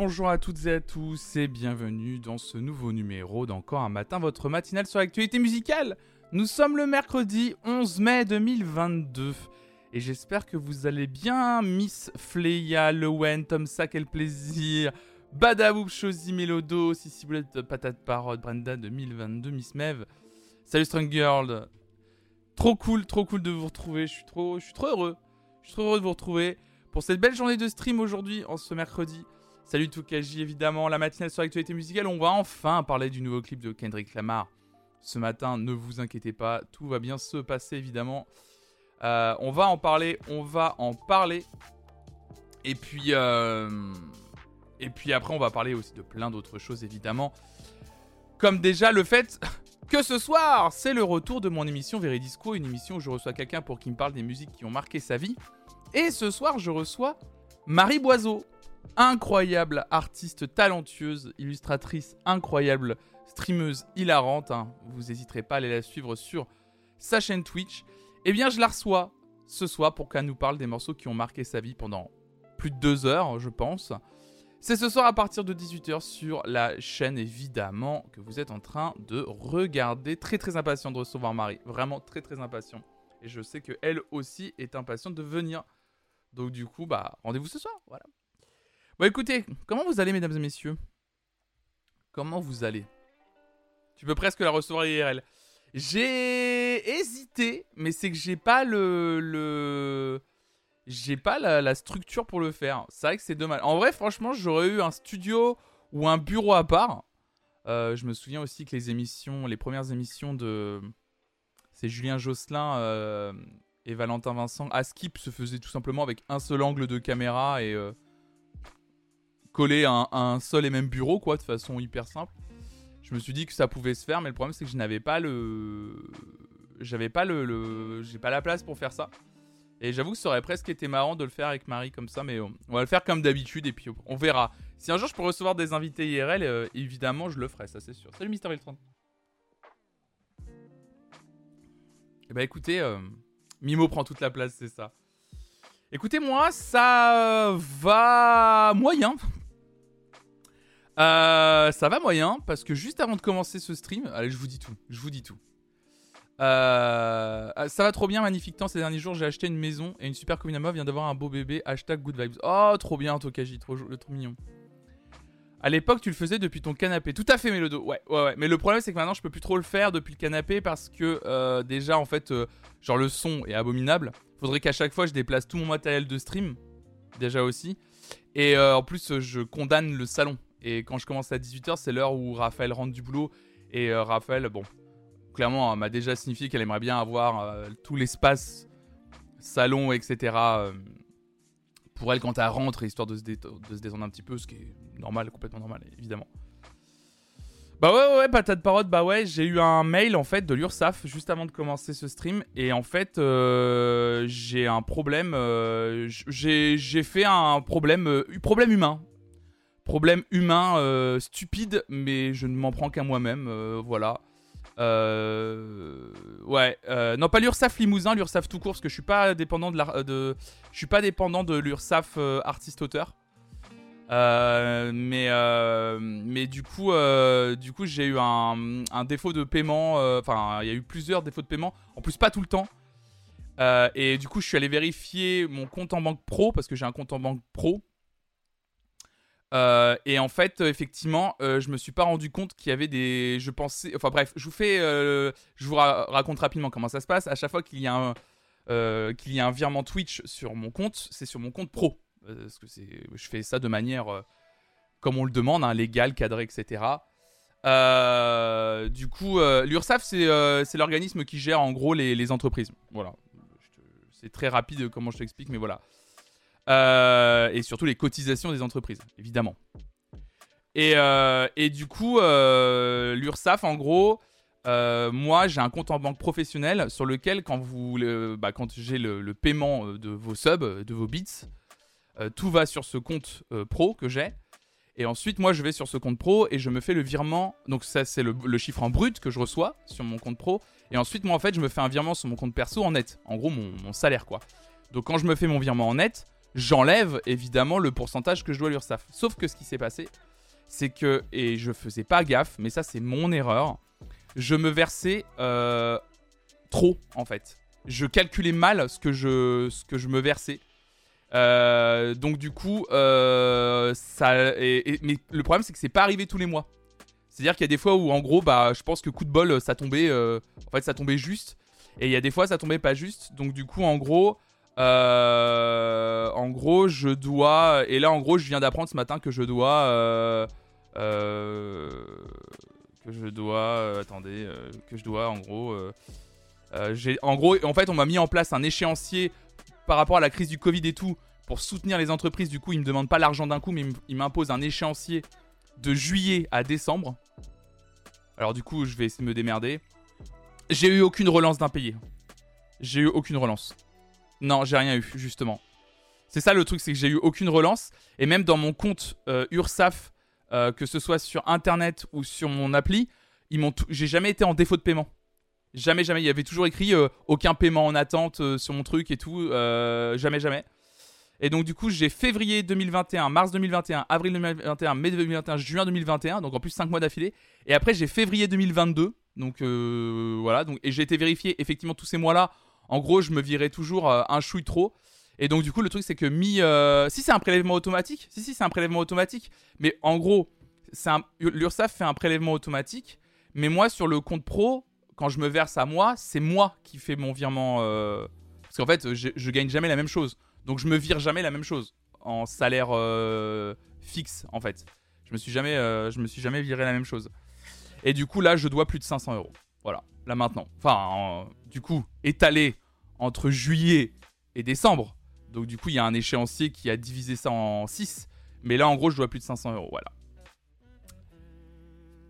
bonjour à toutes et à tous et bienvenue dans ce nouveau numéro d'Encore un matin, votre matinale sur l'actualité musicale. Nous sommes le mercredi 11 mai 2022 et j'espère que vous allez bien, Miss Fleya, Lewen, Tom Sack, quel plaisir, Badaboub, Chosy, Mélodo, Sissi Boulette, Patate Parode, Brenda 2022, Miss Mev. Salut Strong Girl. Trop cool, trop cool de vous retrouver, je suis trop, je suis trop heureux. Je suis trop heureux de vous retrouver pour cette belle journée de stream aujourd'hui, en ce mercredi. Salut Tokaji, évidemment, la matinale sur l'actualité musicale. On va enfin parler du nouveau clip de Kendrick Lamar. Ce matin, ne vous inquiétez pas, tout va bien se passer, évidemment. Euh, on va en parler, on va en parler. Et puis, euh, et puis après, on va parler aussi de plein d'autres choses, évidemment. Comme déjà le fait que ce soir, c'est le retour de mon émission Veridisco, une émission où je reçois quelqu'un pour qui me parle des musiques qui ont marqué sa vie. Et ce soir, je reçois Marie Boiseau incroyable artiste talentueuse, illustratrice incroyable, streameuse hilarante. Hein. Vous n'hésiterez pas à aller la suivre sur sa chaîne Twitch. Eh bien, je la reçois ce soir pour qu'elle nous parle des morceaux qui ont marqué sa vie pendant plus de deux heures, je pense. C'est ce soir à partir de 18h sur la chaîne évidemment que vous êtes en train de regarder. Très très impatient de recevoir Marie. Vraiment très très impatient. Et je sais qu'elle aussi est impatiente de venir. Donc du coup, bah rendez-vous ce soir. Voilà. Bon, écoutez, comment vous allez, mesdames et messieurs? Comment vous allez? Tu peux presque la recevoir IRL. J'ai hésité, mais c'est que j'ai pas le. J'ai pas la, structure pour le faire. C'est vrai que c'est dommage. En vrai, franchement, j'aurais eu un studio ou un bureau à part. Euh, je me souviens aussi que les émissions, les premières émissions de. C'est Julien Josselin euh, et Valentin Vincent. À Skip se faisaient tout simplement avec un seul angle de caméra et. Euh, coller un, seul et même bureau, quoi, de façon hyper simple. Je me suis dit que ça pouvait se faire, mais le problème c'est que je n'avais pas le, j'avais pas le, j'ai pas la place pour faire ça. Et j'avoue que ça aurait presque été marrant de le faire avec Marie comme ça, mais on, va le faire comme d'habitude et puis on verra. Si un jour je peux recevoir des invités IRL, euh, évidemment je le ferai, ça c'est sûr. Salut Mister Viltron. Eh bah écoutez, euh, Mimo prend toute la place, c'est ça. Écoutez, moi, ça va moyen. Euh, ça va moyen parce que juste avant de commencer ce stream, allez, je vous dis tout, je vous dis tout. Euh, ça va trop bien, magnifique temps. Ces derniers jours, j'ai acheté une maison et une super copine à moi vient d'avoir un beau bébé. Hashtag good vibes. Oh, trop bien, Tokaji, trop, trop mignon. À l'époque, tu le faisais depuis ton canapé. Tout à fait, Mélodo. Ouais, ouais, ouais. Mais le problème, c'est que maintenant, je peux plus trop le faire depuis le canapé parce que euh, déjà, en fait, genre le son est abominable. Faudrait qu'à chaque fois, je déplace tout mon matériel de stream. Déjà aussi. Et en plus, je condamne le salon. Et quand je commence à 18h, c'est l'heure où Raphaël rentre du boulot. Et euh, Raphaël, bon, clairement, m'a déjà signifié qu'elle aimerait bien avoir euh, tout l'espace, salon, etc. Euh, pour elle quand elle rentre, histoire de se, de détendre un petit peu, ce qui est normal, complètement normal, évidemment. Bah ouais, ouais, patate parole, bah ouais, j'ai eu un mail en fait de l'URSAF juste avant de commencer ce stream. Et en fait, j'ai un problème. j'ai fait un problème, problème humain Problème humain euh, stupide, mais je ne m'en prends qu'à moi-même. Euh, voilà. Euh, ouais, non pas l'Ursaf Limousin, l'Ursaf tout court, parce que je suis pas dépendant de, la, de l'Ursaf artiste-auteur. mais mais du coup du coup j'ai eu un, défaut de paiement. Enfin, il y a eu plusieurs défauts de paiement. En plus, pas tout le temps. et du coup, je suis allé vérifier mon compte en banque pro parce que j'ai un compte en banque pro. Euh, et en fait, effectivement, euh, je me suis pas rendu compte qu'il y avait des. Je pensais. Enfin bref, je vous fais. Euh, je vous raconte rapidement comment ça se passe. À chaque fois qu'il y a un qu'il y a un virement Twitch sur mon compte, c'est sur mon compte pro. parce que c'est. Je fais ça de manière comme on le demande, hein, légale, cadrée, etc. du coup, l'URSSAF, c'est l'organisme qui gère en gros les, les entreprises. Voilà. C'est très rapide comment je t'explique, mais voilà. Euh, et surtout les cotisations des entreprises, évidemment. Et, euh, et du coup, euh, l'URSSAF, en gros, moi, j'ai un compte en banque professionnel sur lequel, quand, vous, bah, quand j'ai le, paiement de vos subs, de vos bits, tout va sur ce compte pro que j'ai. Et ensuite, moi, je vais sur ce compte pro et je me fais le virement. Donc, ça, c'est le, chiffre en brut que je reçois sur mon compte pro. Et ensuite, moi, en fait, je me fais un virement sur mon compte perso en net. En gros, mon, mon salaire, quoi. Donc, quand je me fais mon virement en net, j'enlève évidemment le pourcentage que je dois à l'URSSAF. Sauf que ce qui s'est passé, c'est que, et je faisais pas gaffe, mais ça c'est mon erreur, je me versais euh, trop en fait. Je calculais mal ce que je, ce que je me versais. Euh, donc du coup, euh, ça, mais le problème c'est que c'est pas arrivé tous les mois. C'est-à-dire qu'il y a des fois où en gros, bah, je pense que coup de bol, ça tombait, en fait, ça tombait juste. Et il y a des fois, ça tombait pas juste. Donc du coup, en gros, en gros, je dois. Et là, en gros, je viens d'apprendre ce matin que je dois. que je dois. attendez, que je dois, en gros. en gros, en fait, on m'a mis en place un échéancier par rapport à la crise du Covid et tout, pour soutenir les entreprises, du coup, ils me demandent pas l'argent d'un coup, mais ils m'imposent un échéancier de juillet à décembre. Alors du coup, je vais essayer de me démerder. J'ai eu aucune relance d'impayé. J'ai eu aucune relance. Non, j'ai rien eu, justement. C'est ça le truc, c'est que j'ai eu aucune relance. Et même dans mon compte euh, URSAF, euh, que ce soit sur Internet ou sur mon appli, j'ai jamais été en défaut de paiement. Jamais, jamais. Il y avait toujours écrit euh, aucun paiement en attente sur mon truc et tout. Jamais, jamais. Et donc, du coup, j'ai février 2021, mars 2021, avril 2021, mai 2021, juin 2021. Donc, en plus, 5 mois d'affilée. Et après, j'ai février 2022. Donc, voilà. Donc, et j'ai été vérifié, effectivement, tous ces mois-là. En gros, je me virais toujours un chouille trop. Et donc, du coup, le truc, c'est que mi. si c'est un prélèvement automatique, si, si, c'est un prélèvement automatique. Mais en gros, l'URSSAF fait un prélèvement automatique. Mais moi, sur le compte pro, quand je me verse à moi, c'est moi qui fais mon virement. Euh, parce qu'en fait, je, gagne jamais la même chose. Donc je me vire jamais la même chose en salaire euh, fixe, en fait. Je me suis jamais, euh, je me suis jamais viré la même chose. Et du coup, là, je dois plus de 500 euros. Voilà, là maintenant. Enfin, du coup, étalé entre juillet et décembre. Donc du coup, il y a un échéancier qui a divisé ça en 6. Mais là, en gros, je dois plus de 500 euros. Voilà.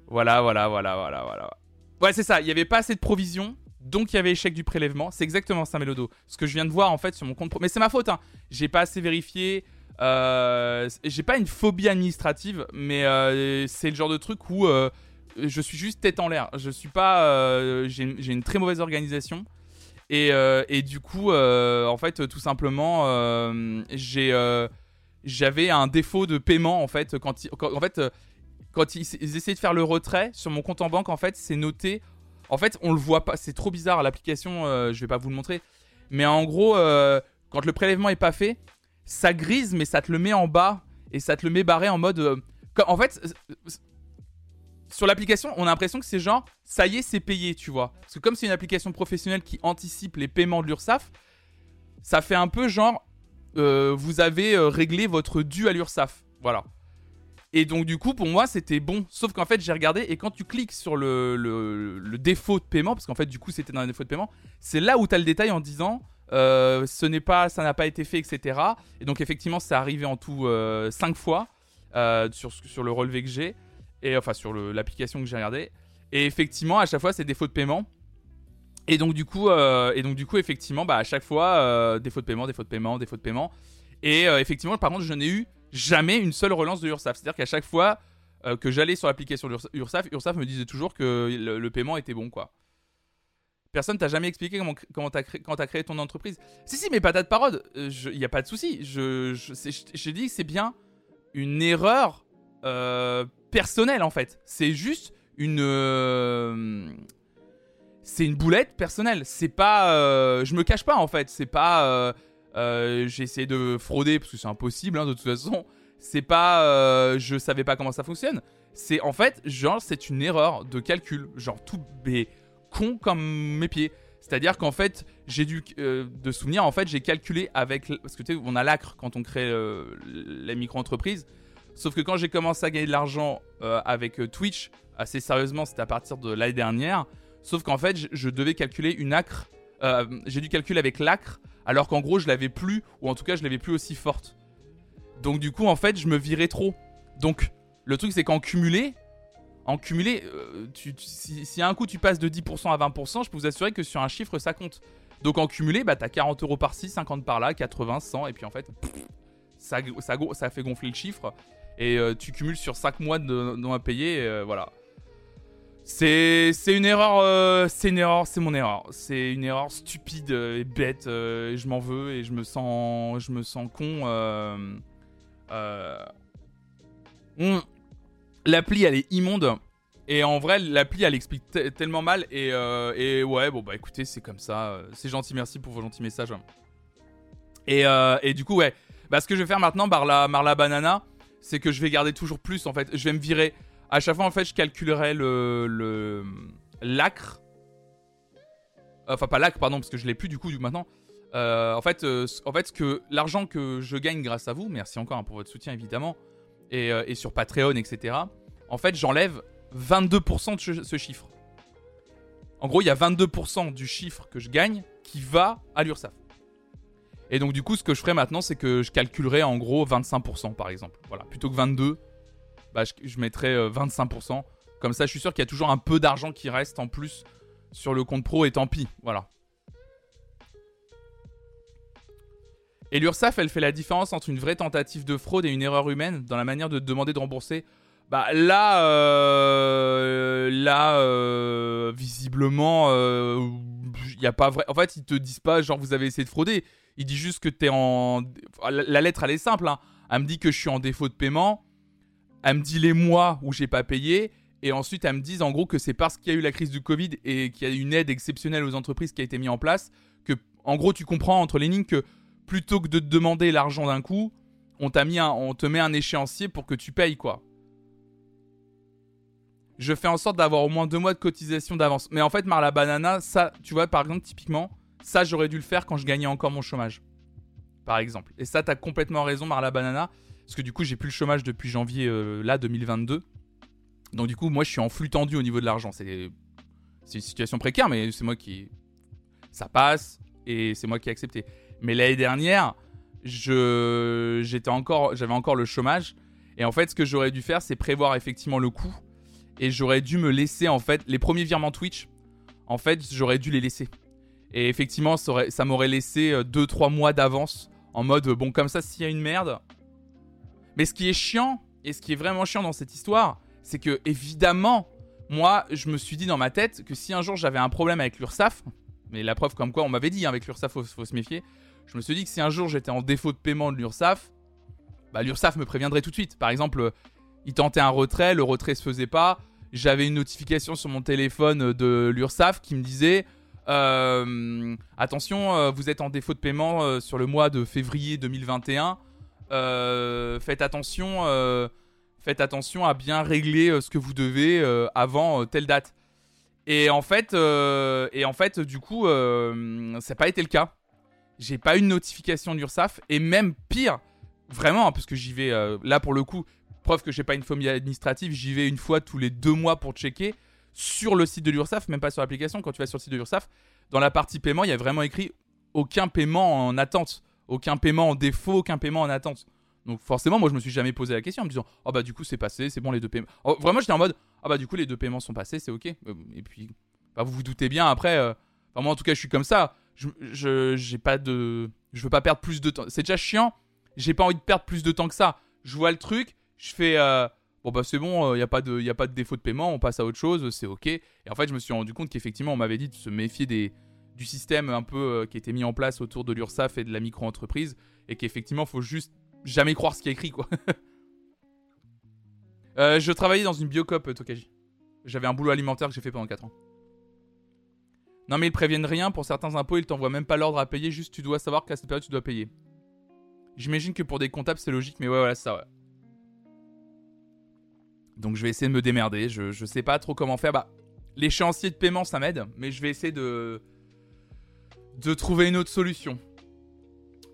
Voilà, voilà, voilà, voilà, voilà. Ouais, c'est ça. Il n'y avait pas assez de provisions. Donc il y avait échec du prélèvement. C'est exactement ça, Mélodo. Ce que je viens de voir en fait sur mon compte. Mais c'est ma faute. Hein. J'ai pas assez vérifié. Euh, j'ai pas une phobie administrative, mais euh, c'est le genre de truc où euh, je suis juste tête en l'air. Je suis pas. Euh, j'ai une très mauvaise organisation. Et, et du coup, en fait, tout simplement, j'ai j'avais un défaut de paiement en fait quand, en fait quand ils, essaient de faire le retrait sur mon compte en banque, en fait, c'est noté. En fait, on le voit pas. C'est trop bizarre. L'application, euh, je vais pas vous le montrer. Mais en gros, euh, quand le prélèvement est pas fait, ça grise, mais ça te le met en bas et ça te le met barré en mode. Euh, en fait, sur l'application, on a l'impression que c'est genre, ça y est, c'est payé, tu vois. Parce que comme c'est une application professionnelle qui anticipe les paiements de l'URSSAF, ça fait un peu genre, vous avez réglé votre dû à l'URSSAF. Voilà. Et donc, du coup, pour moi, c'était bon. Sauf qu'en fait, j'ai regardé et quand tu cliques sur le, défaut de paiement, parce qu'en fait, du coup, c'était dans le défaut de paiement, c'est là où tu le détail en disant euh, ce n'est pas, ça n'a pas été fait, etc. Et donc, effectivement, c'est arrivé en tout 5 euh, fois euh, sur le relevé que j'ai, et enfin, sur l'application que j'ai regardé. Et effectivement, à chaque fois, c'est défaut de paiement. Et donc, du coup, et donc, du coup effectivement, bah, à chaque fois, défaut de paiement, défaut de paiement, défaut de paiement. Et effectivement, par contre, je n'ai eu jamais une seule relance de URSAF. C'est-à-dire qu'à chaque fois euh, que j'allais sur l'application URSAF, URSAF me disait toujours que le, paiement était bon, quoi. Personne t'a jamais expliqué comment, comment t'as créé, quand t'as créé ton entreprise. Si, si, mais patate parole, il euh, n'y a pas de souci. Je, j'ai dit que c'est bien une erreur euh, personnelle, en fait. C'est juste une... c'est une boulette personnelle. C'est pas... je me cache pas, en fait. C'est pas euh, j'ai essayé de frauder parce que c'est impossible hein, de toute façon. C'est pas, euh, je savais pas comment ça fonctionne. C'est en fait, genre, c'est une erreur de calcul, genre tout bé con comme mes pieds. C'est-à-dire qu'en fait, j'ai dû euh, de souvenir, en fait, j'ai calculé avec parce que tu sais, on a l'acre quand on crée la micro-entreprise. Sauf que quand j'ai commencé à gagner de l'argent avec Twitch, assez sérieusement, c'était à partir de l'année dernière. Sauf qu'en fait, je devais calculer une acre. j'ai dû calculer avec l'acre alors qu'en gros je l'avais plus, ou en tout cas je l'avais plus aussi forte. Donc du coup en fait je me virais trop. Donc le truc c'est qu'en cumulé, en cumulé, euh, si, à un coup tu passes de 10% à 20%, je peux vous assurer que sur un chiffre ça compte. Donc en cumulé, bah t'as 40 euros par-ci, 50 par-là, 80, 100, et puis en fait, ça, ça, fait gonfler le chiffre. Et euh, tu cumules sur 5 mois de non à payer, euh, voilà. C'est une erreur, euh, c'est une erreur, c'est mon erreur. C'est une erreur stupide et bête. Euh, je m'en veux et je me sens, je me sens con. L'appli, elle est immonde. Et en vrai, l'appli, elle explique tellement mal. Et, et, ouais, bon, bah écoutez, c'est comme ça. C'est gentil, merci pour vos gentils messages. Et, et du coup, ouais. Bah, ce que je vais faire maintenant, Marla, Marla Banana, c'est que je vais garder toujours plus en fait. Je vais me virer. À chaque fois en fait, je calculerai le, l'acre. Enfin pas l'acre pardon parce que je l'ai plus du coup maintenant. Euh, en fait, euh, que l'argent que je gagne grâce à vous, merci encore hein, pour votre soutien évidemment, et, euh, sur Patreon, etc. En fait, j'enlève 22% de ce chiffre. En gros, il y a 22% du chiffre que je gagne qui va à l'URSSAF. Et donc du coup, ce que je ferai maintenant, c'est que je calculerai en gros 25% par exemple. Voilà, plutôt que 22, bah, je, je mettrai 25%. Euh, Comme ça, je suis sûr qu'il y a toujours un peu d'argent qui reste en plus sur le compte pro et tant pis. Voilà. Et l'URSSAF, elle fait la différence entre une vraie tentative de fraude et une erreur humaine dans la manière de demander de rembourser. Bah là, euh, là, euh, visiblement, il n'y a pas vrai. En fait, ils te disent pas genre vous avez essayé de frauder. Il dit juste que tu es en. La lettre, elle est simple. Hein. Elle me dit que je suis en défaut de paiement. Elle me dit les mois où j'ai pas payé. Et ensuite, elle me dit en gros que c'est parce qu'il y a eu la crise du Covid et qu'il y a une aide exceptionnelle aux entreprises qui a été mise en place. Que, en gros, tu comprends entre les lignes que plutôt que de te demander l'argent d'un coup, on, t'a mis on te met un échéancier pour que tu payes, quoi. Je fais en sorte d'avoir au moins deux mois de cotisation d'avance. Mais en fait, Marla Banana, ça, tu vois, par exemple, typiquement, ça, j'aurais dû le faire quand je gagnais encore mon chômage. Par exemple. Et ça, t'as complètement raison, Marla Banana. Parce que du coup, j'ai plus le chômage depuis janvier, euh, là, 2022. Donc du coup, moi, je suis en flux tendu au niveau de l'argent. C'est une situation précaire, mais c'est moi qui... Ça passe, et c'est moi qui ai accepté. Mais l'année dernière, j'étais encore j'avais encore le chômage et en fait ce que j'aurais dû faire c'est prévoir effectivement le coût et j'aurais dû me laisser en fait les premiers virements Twitch en fait j'aurais dû les laisser et effectivement, ça, m'aurait laissé 2-3 euh, mois d'avance en mode euh, bon, comme ça, s'il y a une merde. Mais ce qui est chiant, et ce qui est vraiment chiant dans cette histoire, c'est que évidemment, moi, je me suis dit dans ma tête que si un jour j'avais un problème avec l'URSAF, mais la preuve comme quoi on m'avait dit hein, avec l'URSAF, faut, faut se méfier, je me suis dit que si un jour j'étais en défaut de paiement de l'URSAF, bah, l'URSAF me préviendrait tout de suite. Par exemple, il tentait un retrait, le retrait se faisait pas, j'avais une notification sur mon téléphone de l'URSAF qui me disait euh, attention, euh, vous êtes en défaut de paiement euh, sur le mois de février 2021. faites attention, à bien régler ce que vous devez avant telle date. Et en fait, du coup, ça n'a pas été le cas. J'ai pas eu de notification d'URSAF et même pire, vraiment, hein, parce que j'y vais là pour le coup, preuve que j'ai pas une phobie administrative, j'y vais une fois tous les deux mois pour checker sur le site de l'URSSAF, même pas sur l'application, quand tu vas sur le site de l'URSSAF, dans la partie paiement, il y a vraiment écrit aucun paiement en attente, aucun paiement en défaut, aucun paiement en attente. Donc forcément, moi je me suis jamais posé la question en me disant oh bah du coup c'est passé, c'est bon les deux paiements. Oh, vraiment j'étais en mode ah bah du coup les deux paiements sont passés, c'est ok. Euh, et puis bah, vous vous doutez bien après. Euh, moi en tout cas je suis comme ça. Je, je j'ai pas de, je veux pas perdre plus de temps. C'est déjà chiant. J'ai pas envie de perdre plus de temps que ça. Je vois le truc, je fais euh, bon bah c'est bon, il euh, n'y a, pas de, a pas de défaut de paiement, on passe à autre chose, c'est ok. Et en fait, je me suis rendu compte qu'effectivement, on m'avait dit de se méfier des, du système un peu euh, qui était mis en place autour de l'URSSAF et de la micro-entreprise, et qu'effectivement, faut juste jamais croire ce qui est écrit, quoi. Euh, je travaillais dans une biocop, Tokaji. J'avais un boulot alimentaire que j'ai fait pendant 4 ans. Non mais ils préviennent rien, pour certains impôts, ils t'envoient même pas l'ordre à payer, juste tu dois savoir qu'à cette période tu dois payer. J'imagine que pour des comptables c'est logique, mais ouais voilà, ça ouais. Donc je vais essayer de me démerder. Je, sais pas trop comment faire. Bah, l'échéancier de paiement, ça m'aide. Mais je vais essayer de, de trouver une autre solution.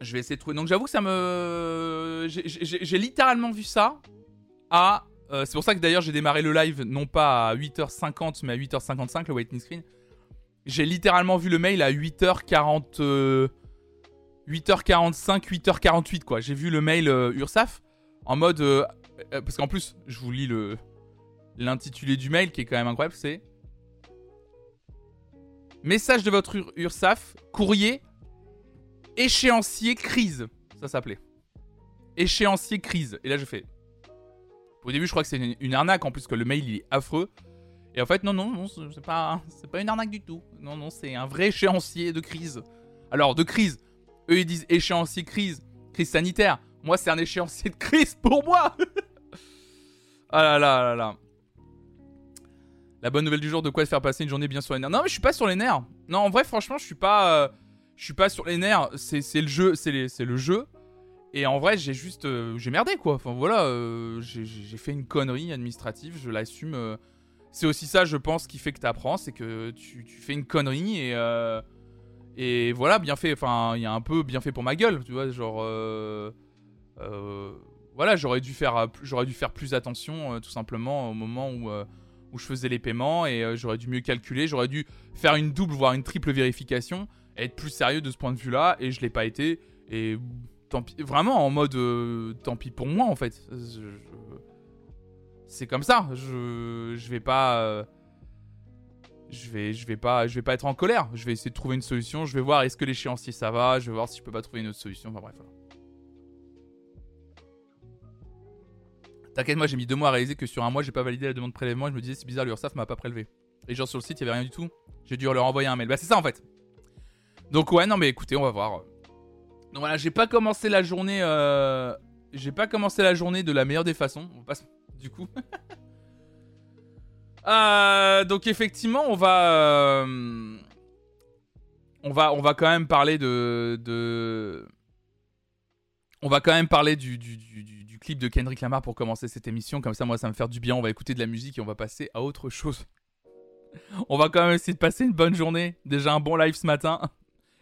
Je vais essayer de trouver. Donc j'avoue que ça me. J'ai littéralement vu ça à. Euh, c'est pour ça que d'ailleurs j'ai démarré le live non pas à 8h50 mais à 8h55 le waiting screen. J'ai littéralement vu le mail à 8h40. 8h45, 8h48 quoi. J'ai vu le mail euh, URSAF en mode euh, parce qu'en plus, je vous lis le l'intitulé du mail qui est quand même incroyable, c'est Message de votre URSAF, courrier, échéancier crise. Ça s'appelait. Échéancier crise. Et là, je fais. Au début, je crois que c'est une, arnaque en plus que le mail il est affreux. Et en fait, non, non, non c'est pas, c'est pas une arnaque du tout. Non, non, c'est un vrai échéancier de crise. Alors, de crise. Eux, ils disent échéancier crise, crise sanitaire. Moi, c'est un échéancier de crise pour moi. ah là là là là. La bonne nouvelle du jour, de quoi faire passer une journée bien sur les nerfs. Non, mais je suis pas sur les nerfs. Non, en vrai, franchement, je suis pas, euh, je suis pas sur les nerfs. C'est, le jeu, c'est, le jeu. Et en vrai, j'ai juste, euh, j'ai merdé quoi. Enfin voilà, euh, j'ai, fait une connerie administrative. Je l'assume c'est aussi ça, je pense, qui fait que tu apprends, c'est que tu, fais une connerie et et voilà, bien fait. Enfin, il y a un peu bien fait pour ma gueule, tu vois, genre voilà, j'aurais dû faire j'aurais dû faire plus attention tout simplement au moment où où je faisais les paiements et j'aurais dû mieux calculer, j'aurais dû faire une double voire une triple vérification, être plus sérieux de ce point de vue-là et je l'ai pas été et tant pis, vraiment en mode tant pis pour moi en fait. C'est comme ça. Je, je vais pas. Euh, je vais, je vais pas, je vais pas être en colère. Je vais essayer de trouver une solution. Je vais voir est-ce que l'échéancier ça va? Je vais voir si je peux pas trouver une autre solution. Enfin bref. T'inquiète, moi j'ai mis deux mois à réaliser que sur un mois j'ai pas validé la demande de prélèvement. Et je me disais c'est bizarre, l'URSSAF m'a pas prélevé. Et genre sur le site il y avait rien du tout. J'ai dû leur envoyer un mail. Bah c'est ça en fait. Donc ouais non mais écoutez on va voir. Donc voilà j'ai pas commencé la journée. Euh... J'ai pas commencé la journée de la meilleure des façons. Du coup. Euh, donc effectivement, on va, euh, on va, on va quand même parler de, on va quand même parler du, clip de Kendrick Lamar pour commencer cette émission. Comme ça, moi, ça me faire du bien. On va écouter de la musique et on va passer à autre chose. on va quand même essayer de passer une bonne journée. Déjà un bon live ce matin.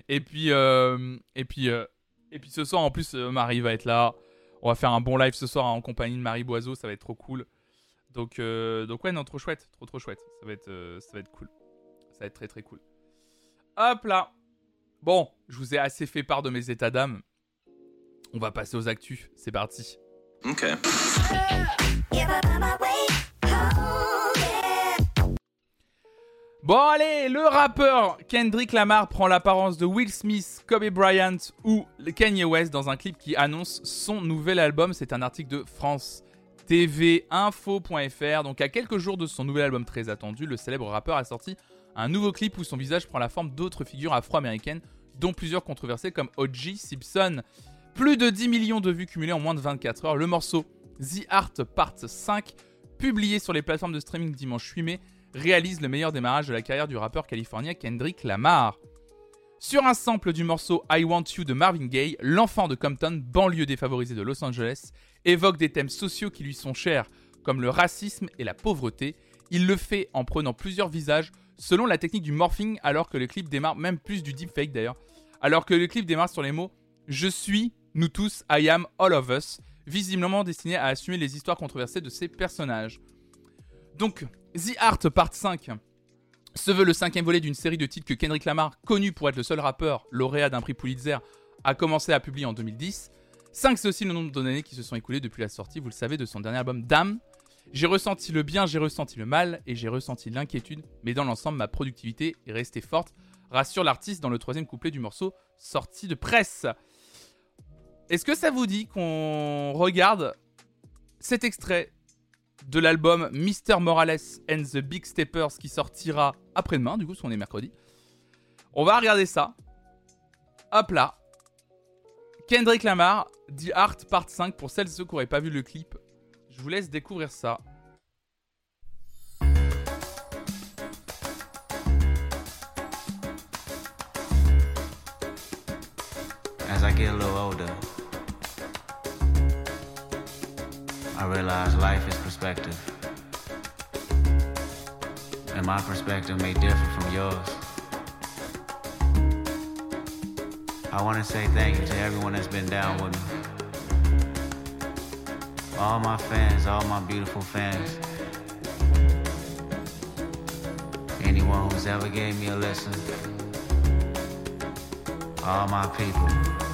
Et puis, euh, et puis, et puis ce soir, en plus, Marie va être là. On va faire un bon live ce soir en compagnie de Marie Boiseau, ça va être trop cool. Donc, euh, donc ouais, non, trop chouette, trop trop chouette. Ça va être, euh, ça va être cool. Ça va être très très cool. Hop là. Bon, je vous ai assez fait part de mes états d'âme. On va passer aux actus. C'est parti. Bon allez, le rappeur Kendrick Lamar prend l'apparence de Will Smith, Kobe Bryant ou Kanye West dans un clip qui annonce son nouvel album. C'est un article de France TV Info.fr. Donc à quelques jours de son nouvel album très attendu, le célèbre rappeur a sorti un nouveau clip où son visage prend la forme d'autres figures afro-américaines, dont plusieurs controversées comme O.J. Simpson. Plus de 10 millions de vues cumulées en moins de 24 heures. Le morceau The Art Part 5, publié sur les plateformes de streaming dimanche 8 mai, réalise le meilleur démarrage de la carrière du rappeur californien Kendrick Lamar. Sur un sample du morceau I Want You de Marvin Gaye, l'enfant de Compton, banlieue défavorisée de Los Angeles, évoque des thèmes sociaux qui lui sont chers, comme le racisme et la pauvreté. Il le fait en prenant plusieurs visages selon la technique du morphing, alors que le clip démarre, même plus du deepfake d'ailleurs, alors que le clip démarre sur les mots Je suis, nous tous, I am, all of us, visiblement destiné à assumer les histoires controversées de ces personnages. Donc, The Art Part 5 se veut le cinquième volet d'une série de titres que Kendrick Lamar, connu pour être le seul rappeur lauréat d'un prix Pulitzer, a commencé à publier en 2010. 5 c'est aussi le nombre d'années qui se sont écoulées depuis la sortie, vous le savez, de son dernier album Dame. J'ai ressenti le bien, j'ai ressenti le mal et j'ai ressenti l'inquiétude, mais dans l'ensemble, ma productivité est restée forte, rassure l'artiste dans le troisième couplet du morceau sorti de presse. Est-ce que ça vous dit qu'on regarde cet extrait de l'album Mr. Morales and the Big Steppers qui sortira après-demain, du coup, parce qu'on est mercredi. On va regarder ça. Hop là. Kendrick Lamar, The Art Part 5 pour celles et ceux qui n'auraient pas vu le clip. Je vous laisse découvrir ça. I realize life is perspective. And my perspective may differ from yours. I want to say thank you to everyone that's been down with me. All my fans, all my beautiful fans. Anyone who's ever gave me a listen. All my people.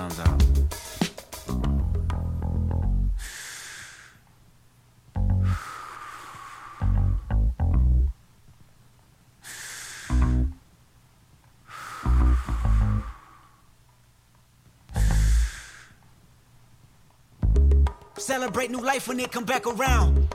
Out. Celebrate new life when it come back around.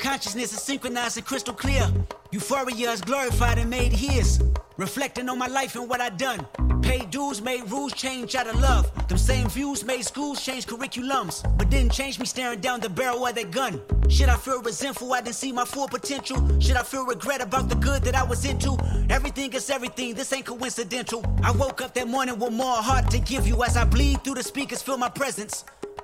Consciousness is synchronized and crystal clear. Euphoria is glorified and made his. Reflecting on my life and what I done. Paid dues, made rules change out of love. Them same views made schools change curriculums. But didn't change me staring down the barrel of that gun. Should I feel resentful I didn't see my full potential? Should I feel regret about the good that I was into? Everything is everything, this ain't coincidental. I woke up that morning with more heart to give you as I bleed through the speakers, feel my presence.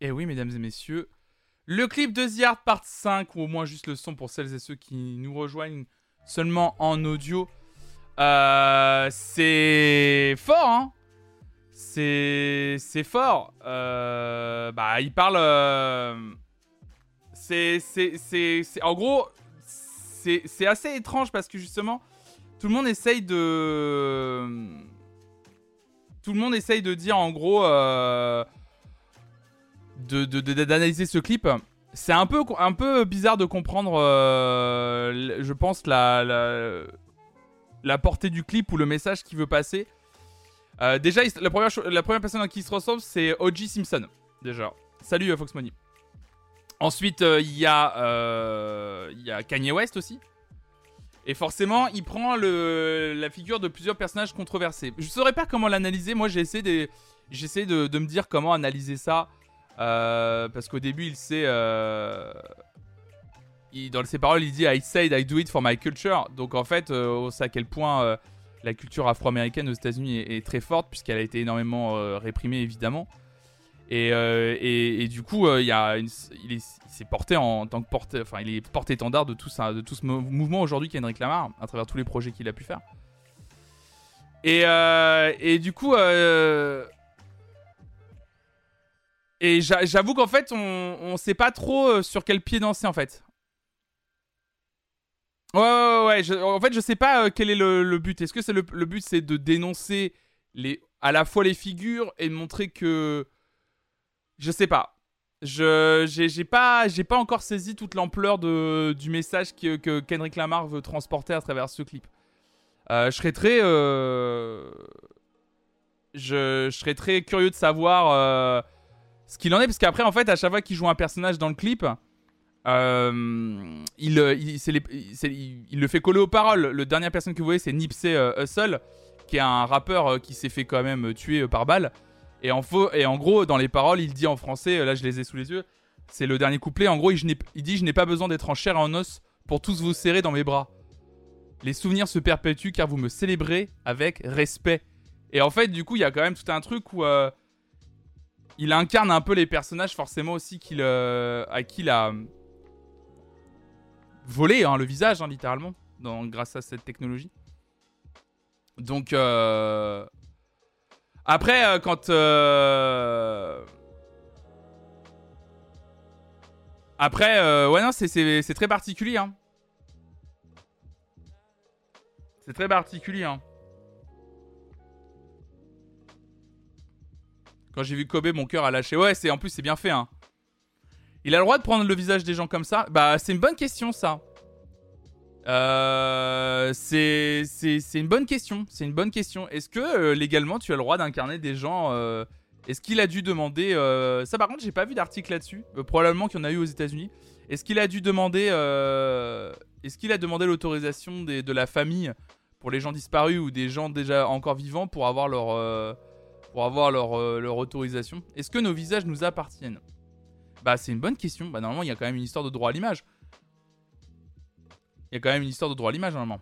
Et oui, mesdames et messieurs, Le clip de The Art Part 5, ou au moins juste le son pour celles et ceux qui nous rejoignent seulement en audio. Euh, c'est fort, hein C'est fort. Euh, bah, il parle. euh, c'est en gros c'est assez étrange parce que justement tout le monde essaye de tout le monde essaye de dire en gros euh, de de- d'analyser ce clip. C'est un peu un peu bizarre de comprendre, euh, je pense la, la la portée du clip ou le message qu'il veut passer. Euh, déjà, la première, la première personne à qui il se ressemble, c'est O.J. Simpson. Déjà. Salut euh, Fox Money. Ensuite, il y, y a Kanye West aussi. Et forcément, il prend le, la figure de plusieurs personnages controversés. Je saurais pas comment l'analyser. Moi, j'ai essayé, de, j'ai essayé de, de me dire comment analyser ça. Euh, parce qu'au début, il sait. euh, dans ses paroles, il dit I said I do it for my culture. Donc en fait, euh, on sait à quel point euh, la culture afro-américaine aux États-Unis est, très forte, puisqu'elle a été énormément réprimée, évidemment. Et, du coup, il, y s'est porté en tant que porte, enfin, il est porte-étendard de tout de tout ce mou- mouvement aujourd'hui Kendrick Lamar, à travers tous les projets qu'il a pu faire. Et, du coup, et j'a- j'avoue qu'en fait, on, on sait pas trop euh, sur quel pied danser en fait. Ouais, ouais, ouais. en fait, je sais pas euh, quel est le, but. Est-ce que c'est le, but, c'est de dénoncer à la fois les figures et de montrer que, je sais pas. Je, j'ai, pas, encore saisi toute l'ampleur du message que, Kendrick Lamar veut transporter à travers ce clip. Euh, je serais très, je, serais très curieux de savoir ce qu'il en est, parce qu'après, en fait, à chaque fois qu'il joue un personnage dans le clip, euh, il, euh, il, le fait coller aux paroles. Le dernière personne que vous voyez, c'est Nipsey euh, Hussle, qui est un rappeur qui s'est fait quand même tuer par balle. Et en, gros, dans les paroles, il dit en français, là je les ai sous les yeux, c'est le dernier couplet. En gros, il, dit Je n'ai pas besoin d'être en chair et en os pour tous vous serrer dans mes bras. Les souvenirs se perpétuent car vous me célébrez avec respect. Et en fait, du coup, il y a quand même tout un truc où il incarne un peu les personnages, forcément aussi, euh, à qui il a volé hein, le visage, hein, littéralement, grâce à cette technologie. Donc, euh, après, euh, quand. euh, Après, euh, ouais, non, c'est- très particulier. Hein. C'est très particulier. Hein. Quand j'ai vu Kobe, mon cœur a lâché. Ouais, c'est en plus, c'est bien fait. Hein. Il a le droit de prendre le visage des gens comme ça? Bah, c'est une bonne question, ça. Euh, c'est une bonne question. C'est une bonne question. Est-ce que euh, légalement tu as le droit d'incarner des gens euh, Est-ce qu'il a dû demander Ça, par contre, j'ai pas vu d'article là-dessus. Probablement qu'il y en a eu aux États-Unis. Est-ce qu'il a dû demander Est-ce qu'il a demandé l'autorisation de la famille pour les gens disparus ou des gens déjà encore vivants pour avoir leur pour avoir leur, euh, leur autorisation Est-ce que nos visages nous appartiennent? Bah, c'est une bonne question. Bah, normalement, il y a quand même une histoire de droit à l'image. Il y a quand même une histoire de droit à l'image, normalement.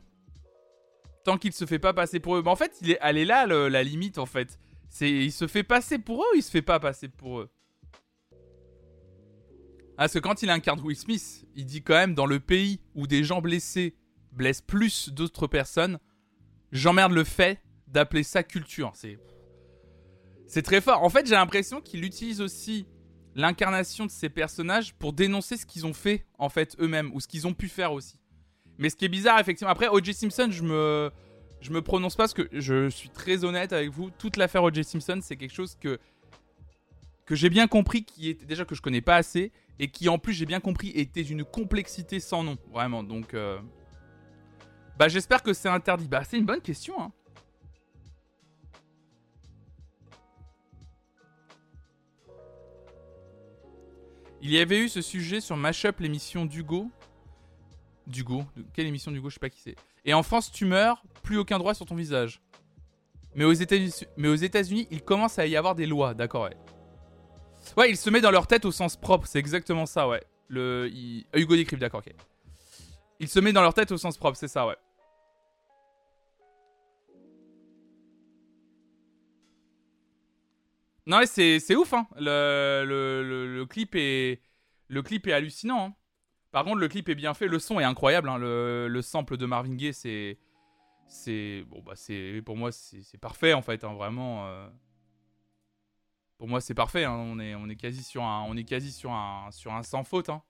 Tant qu'il se fait pas passer pour eux. Mais en fait, il est, elle est là, la limite, en fait. C'est, il se fait passer pour eux ou il se fait pas passer pour eux? Ah, Parce que quand il incarne Will Smith, il dit quand même dans le pays où des gens blessés blessent plus d'autres personnes, j'emmerde le fait d'appeler ça culture. C'est, c'est très fort. En fait, j'ai l'impression qu'il utilise aussi l'incarnation de ces personnages pour dénoncer ce qu'ils ont fait en fait eux-mêmes ou ce qu'ils ont pu faire aussi. Mais ce qui est bizarre effectivement, après O.J. Simpson, je me je me prononce pas parce que je suis très honnête avec vous, toute l'affaire O.J. Simpson, c'est quelque chose que que j'ai bien compris qui était déjà que je connais pas assez et qui en plus j'ai bien compris était d'une complexité sans nom, vraiment. Donc euh, bah j'espère que c'est interdit. Bah c'est une bonne question hein. Il y avait eu ce sujet sur Mashup, l'émission d'Hugo. D'Hugo Quelle émission d'Hugo Je sais pas qui c'est. Et en France, tu meurs, plus aucun droit sur ton visage. Mais aux États-Unis, il commence à y avoir des lois, d'accord, ouais. Ouais, il se met dans leur tête au sens propre, c'est exactement ça, ouais. Le, Hugo décrypte, d'accord, ok. Il se met dans leur tête au sens propre, c'est ça, ouais. Non, c'est c'est ouf, hein. Le, le, le- clip est. Le clip est hallucinant. hein. Par contre, le clip est bien fait. Le son est incroyable. hein. Le, le sample de Marvin Gaye, c'est. C'est. Bon, bah, c'est. Pour moi, c'est c'est parfait, en fait. hein, vraiment. euh. Pour moi, c'est parfait. hein. On, est, on est quasi sur un, on est quasi sur un, sur un sans faute. hein.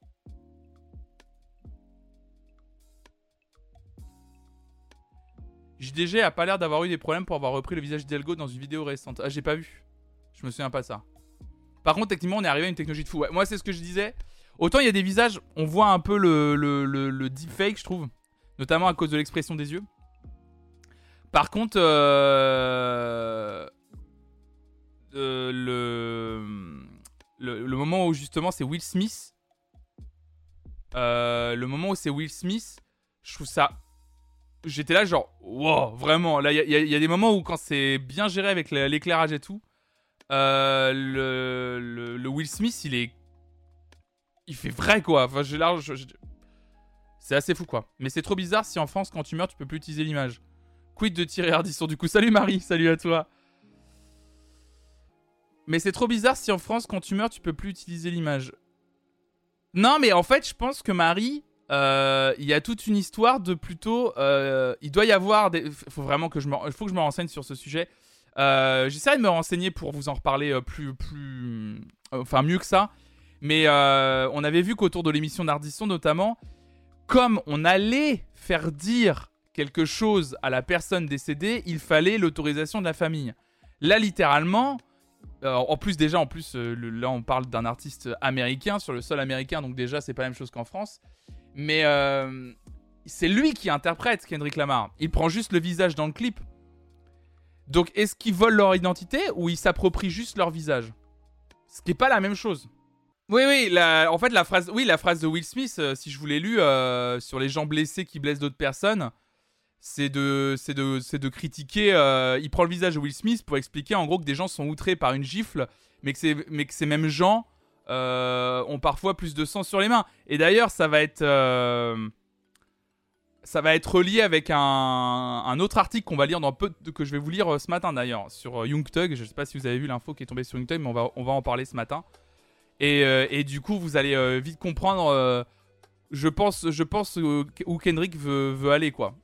JDG a pas l'air d'avoir eu des problèmes pour avoir repris le visage d'Elgo dans une vidéo récente. Ah, j'ai pas vu. Je me souviens pas de ça. Par contre, techniquement, on est arrivé à une technologie de fou. Moi, c'est ce que je disais. Autant il y a des visages, on voit un peu le, deepfake, je trouve. Notamment à cause de l'expression des yeux. Par contre, euh, euh, le, moment où justement c'est Will Smith. euh, le moment où c'est Will Smith, je trouve ça. J'étais là, genre, wow, vraiment. Là, il y, a- des moments où, quand c'est bien géré avec l'é- l'éclairage et tout, euh, le, Will Smith, il est. Il fait vrai, quoi. Enfin, C'est assez fou, quoi. Mais c'est trop bizarre si en France, quand tu meurs, tu peux plus utiliser l'image. Quid de Thierry Ardisson, du coup? Salut Marie, salut à toi. Mais c'est trop bizarre si en France, quand tu meurs, tu peux plus utiliser l'image. Non, mais en fait, je pense que Marie, euh, il y a toute une histoire de plutôt. euh, il doit y avoir des. Faut vraiment que je me. Faut que je me renseigne sur ce sujet. Euh, J'essaierai de me renseigner pour vous en reparler euh, plus, plus, euh, enfin mieux que ça. Mais euh, on avait vu qu'autour de l'émission d'Ardisson notamment, comme on allait faire dire quelque chose à la personne décédée, il fallait l'autorisation de la famille. Là, littéralement, en plus déjà, en plus, là on parle d'un artiste américain sur le sol américain, donc déjà c'est pas la même chose qu'en France. Mais c'est lui qui interprète Kendrick Lamar. Il prend juste le visage dans le clip. Donc est-ce qu'ils volent leur identité ou ils s'approprient juste leur visage? Ce qui est pas la même chose. Oui, oui, en fait, la phrase, oui, la phrase de Will Smith, euh, si je vous l'ai lu, euh, sur les gens blessés qui blessent d'autres personnes, c'est de, de, de critiquer. euh, il prend le visage de Will Smith pour expliquer en gros que des gens sont outrés par une gifle, mais que, mais que ces mêmes gens ont parfois plus de sang sur les mains. Et d'ailleurs, ça va être. Ça va être relié avec un, autre article qu'on va lire dans peu que je vais vous lire euh, ce matin d'ailleurs sur euh, Young Thug. Je sais pas si vous avez vu l'info qui est tombée sur Young Thug, mais on va, en parler ce matin. Et, euh, du coup, vous allez vite comprendre. je pense, je pense où Kendrick veut, aller quoi,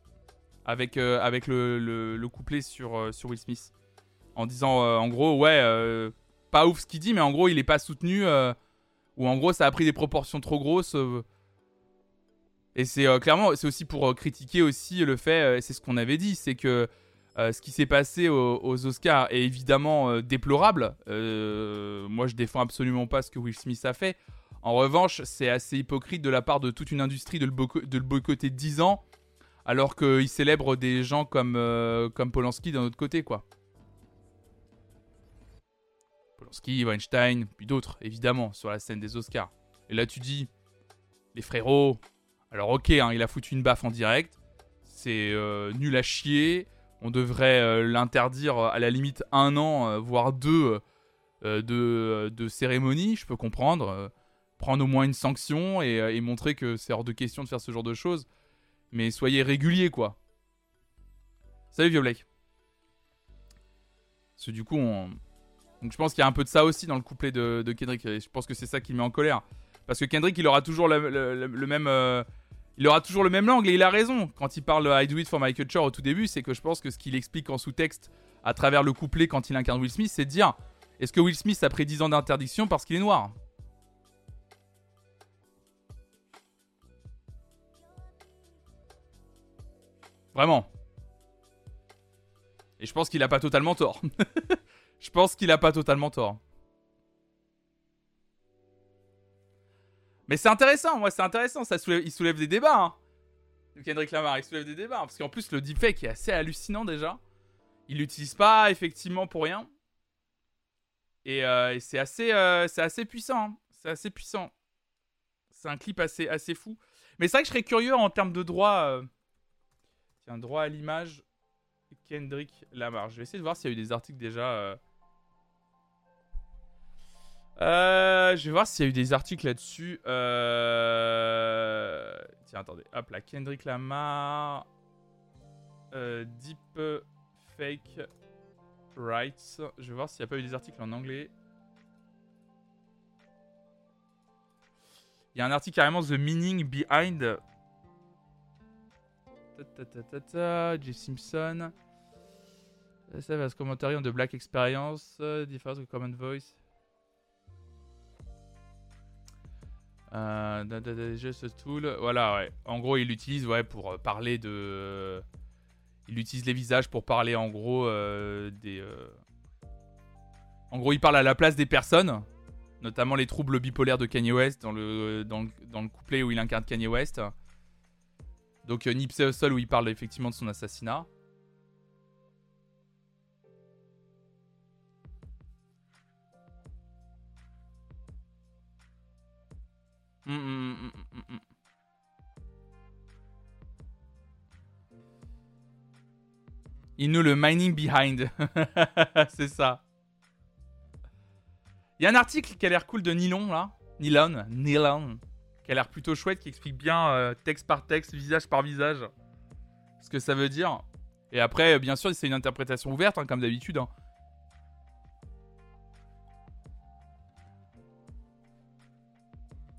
avec avec le, le, le couplet sur sur Will Smith, en disant en gros ouais, pas ouf ce qu'il dit, mais en gros il est pas soutenu ou en gros ça a pris des proportions trop grosses. Et c'est euh, clairement, c'est aussi pour euh, critiquer aussi le fait, euh, c'est ce qu'on avait dit, c'est que ce qui s'est passé aux, Oscars est évidemment déplorable. Moi, je défends absolument pas ce que Will Smith a fait. En revanche, c'est assez hypocrite de la part de toute une industrie de le, de boycotter 10 ans, alors qu'il célèbre des gens comme, comme Polanski d'un autre côté, quoi. Polanski, Weinstein, puis d'autres, évidemment, sur la scène des Oscars. Et là, tu dis, les frérots, alors ok, hein, il a foutu une baffe en direct, c'est euh, nul à chier, on devrait euh, l'interdire euh, à la limite un an, voire deux de, cérémonie, je peux comprendre, prendre au moins une sanction et, montrer que c'est hors de question de faire ce genre de choses, mais soyez réguliers quoi. Salut Vieux. Parce que du coup, je pense qu'il y a un peu de ça aussi dans le couplet de, Kendrick, je pense que c'est ça qui le met en colère. Parce que Kendrick, il aura toujours le, même. euh, il aura toujours le même langue et il a raison. Quand il parle I Do It for My Culture au tout début, c'est que je pense que ce qu'il explique en sous-texte à travers le couplet quand il incarne Will Smith, c'est de dire est-ce que Will Smith a pris 10 ans d'interdiction parce qu'il est noir? Vraiment. Et je pense qu'il a pas totalement tort. je pense qu'il a pas totalement tort. Mais c'est intéressant, moi c'est intéressant, ça soulève, il soulève des débats. Hein. Kendrick Lamar, il soulève des débats. Parce qu'en plus, le deepfake est assez hallucinant déjà. Il l'utilise pas effectivement pour rien. Et, euh, c'est assez, euh, assez puissant. hein. C'est assez puissant. C'est un clip assez, assez fou. Mais c'est vrai que je serais curieux en termes de droit. euh, Tiens, droit à l'image. Kendrick Lamar. Je vais essayer de voir s'il y a eu des articles déjà. Euh. Je vais voir s'il y a eu des articles là-dessus. Euh... Tiens, attendez. Hop là, Kendrick Lamar. Euh, deep Fake Rights. Je vais voir s'il n'y a pas eu des articles en anglais. Il y a un article carrément The Meaning Behind. Ta, ta, ta, J. Simpson. Ça va, ce commentaire de Black Experience. Difference of Common Voice. Euh, just a tool. Voilà, ouais. En gros, il l'utilise ouais, pour euh, parler de. Il utilise les visages pour parler en gros euh, des. euh, En gros, il parle à la place des personnes, notamment les troubles bipolaires de Kanye West dans le, dans le, couplet où il incarne Kanye West. Donc Nipsey Hussle où il parle effectivement de son assassinat. Mm, mm, mm, mm, mm. Il nous le mining behind. C'est ça. Il y a un article qui a l'air cool de Nylon là. Nylon. Nylon. Qui a l'air plutôt chouette, qui explique bien euh, texte par texte, visage par visage. Ce que ça veut dire. Et après, euh, bien sûr, c'est une interprétation ouverte, hein, comme d'habitude. hein.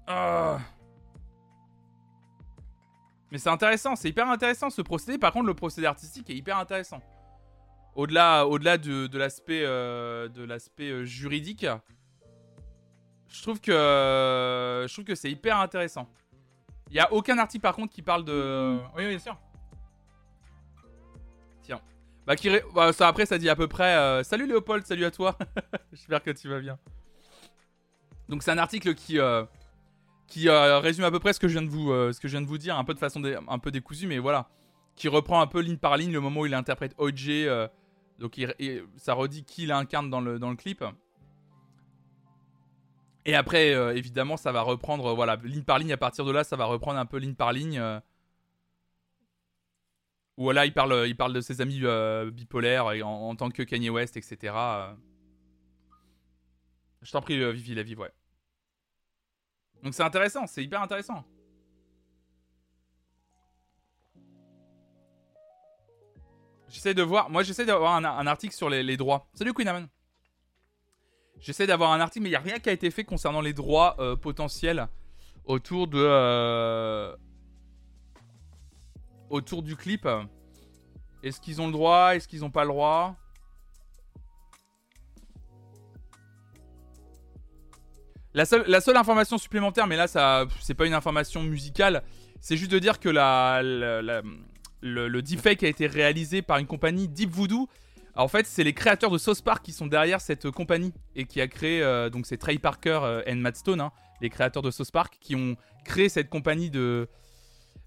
Ah. Mais c'est intéressant, c'est hyper intéressant ce procédé. Par contre, le procédé artistique est hyper intéressant. Au-delà, au-delà de, de l'aspect, euh, de l'aspect euh, juridique, je trouve que, je trouve que c'est hyper intéressant. Il y a aucun article par contre qui parle de. Oui, oui, bien sûr. Tiens. Bah, qui ré- bah, ça après ça dit à peu près. euh, Salut Léopold, salut à toi. J'espère que tu vas bien. Donc c'est un article qui euh, qui euh, résume à peu près ce que je viens de vous euh, ce que je viens de vous dire, un peu de façon un peu décousue, mais voilà, qui reprend un peu ligne par ligne le moment où il interprète OJ. euh, donc ça redit qui il incarne dans le dans le clip. Et après, évidemment, ça va reprendre, voilà, ligne par ligne. À partir de là, ça va reprendre un peu ligne par ligne. où voilà, il parle, il parle de ses amis bipolaires en, en tant que Kanye West, etc. Je t'en prie, Vivi la vive, ouais. Donc c'est intéressant, c'est hyper intéressant. J'essaie de voir, moi j'essaie d'avoir un, article sur les, droits. Salut Queen Amon. J'essaie d'avoir un article, mais il n'y a rien qui a été fait concernant les droits euh, potentiels autour de. euh, autour du clip. Est-ce qu'ils ont le droit? Est-ce qu'ils n'ont pas le droit? La seule, information supplémentaire, mais là, ça, c'est pas une information musicale, c'est juste de dire que le, deepfake a été réalisé par une compagnie Deep Voodoo. En fait, c'est les créateurs de South Park qui sont derrière cette compagnie et qui a créé, euh, donc c'est Trey Parker euh, et Matt Stone, hein, les créateurs de South Park, qui ont créé cette compagnie de,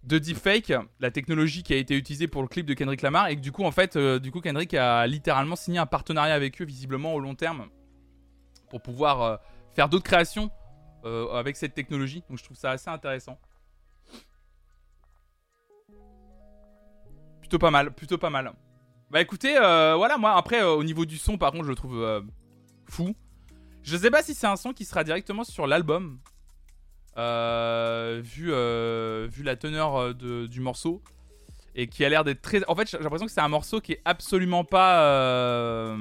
de deepfake, la technologie qui a été utilisée pour le clip de Kendrick Lamar, et que du coup, en fait, euh, du coup, Kendrick a littéralement signé un partenariat avec eux, visiblement au long terme, pour pouvoir euh, faire d'autres créations euh, avec cette technologie. Donc je trouve ça assez intéressant. Plutôt pas mal, plutôt pas mal. Bah écoutez, euh, voilà, moi après euh, au niveau du son, par contre, je le trouve fou. Je sais pas si c'est un son qui sera directement sur l'album, vu, vu la teneur de- du morceau, et qui a l'air d'être très. En fait, j'ai l'impression que c'est un morceau qui est absolument pas.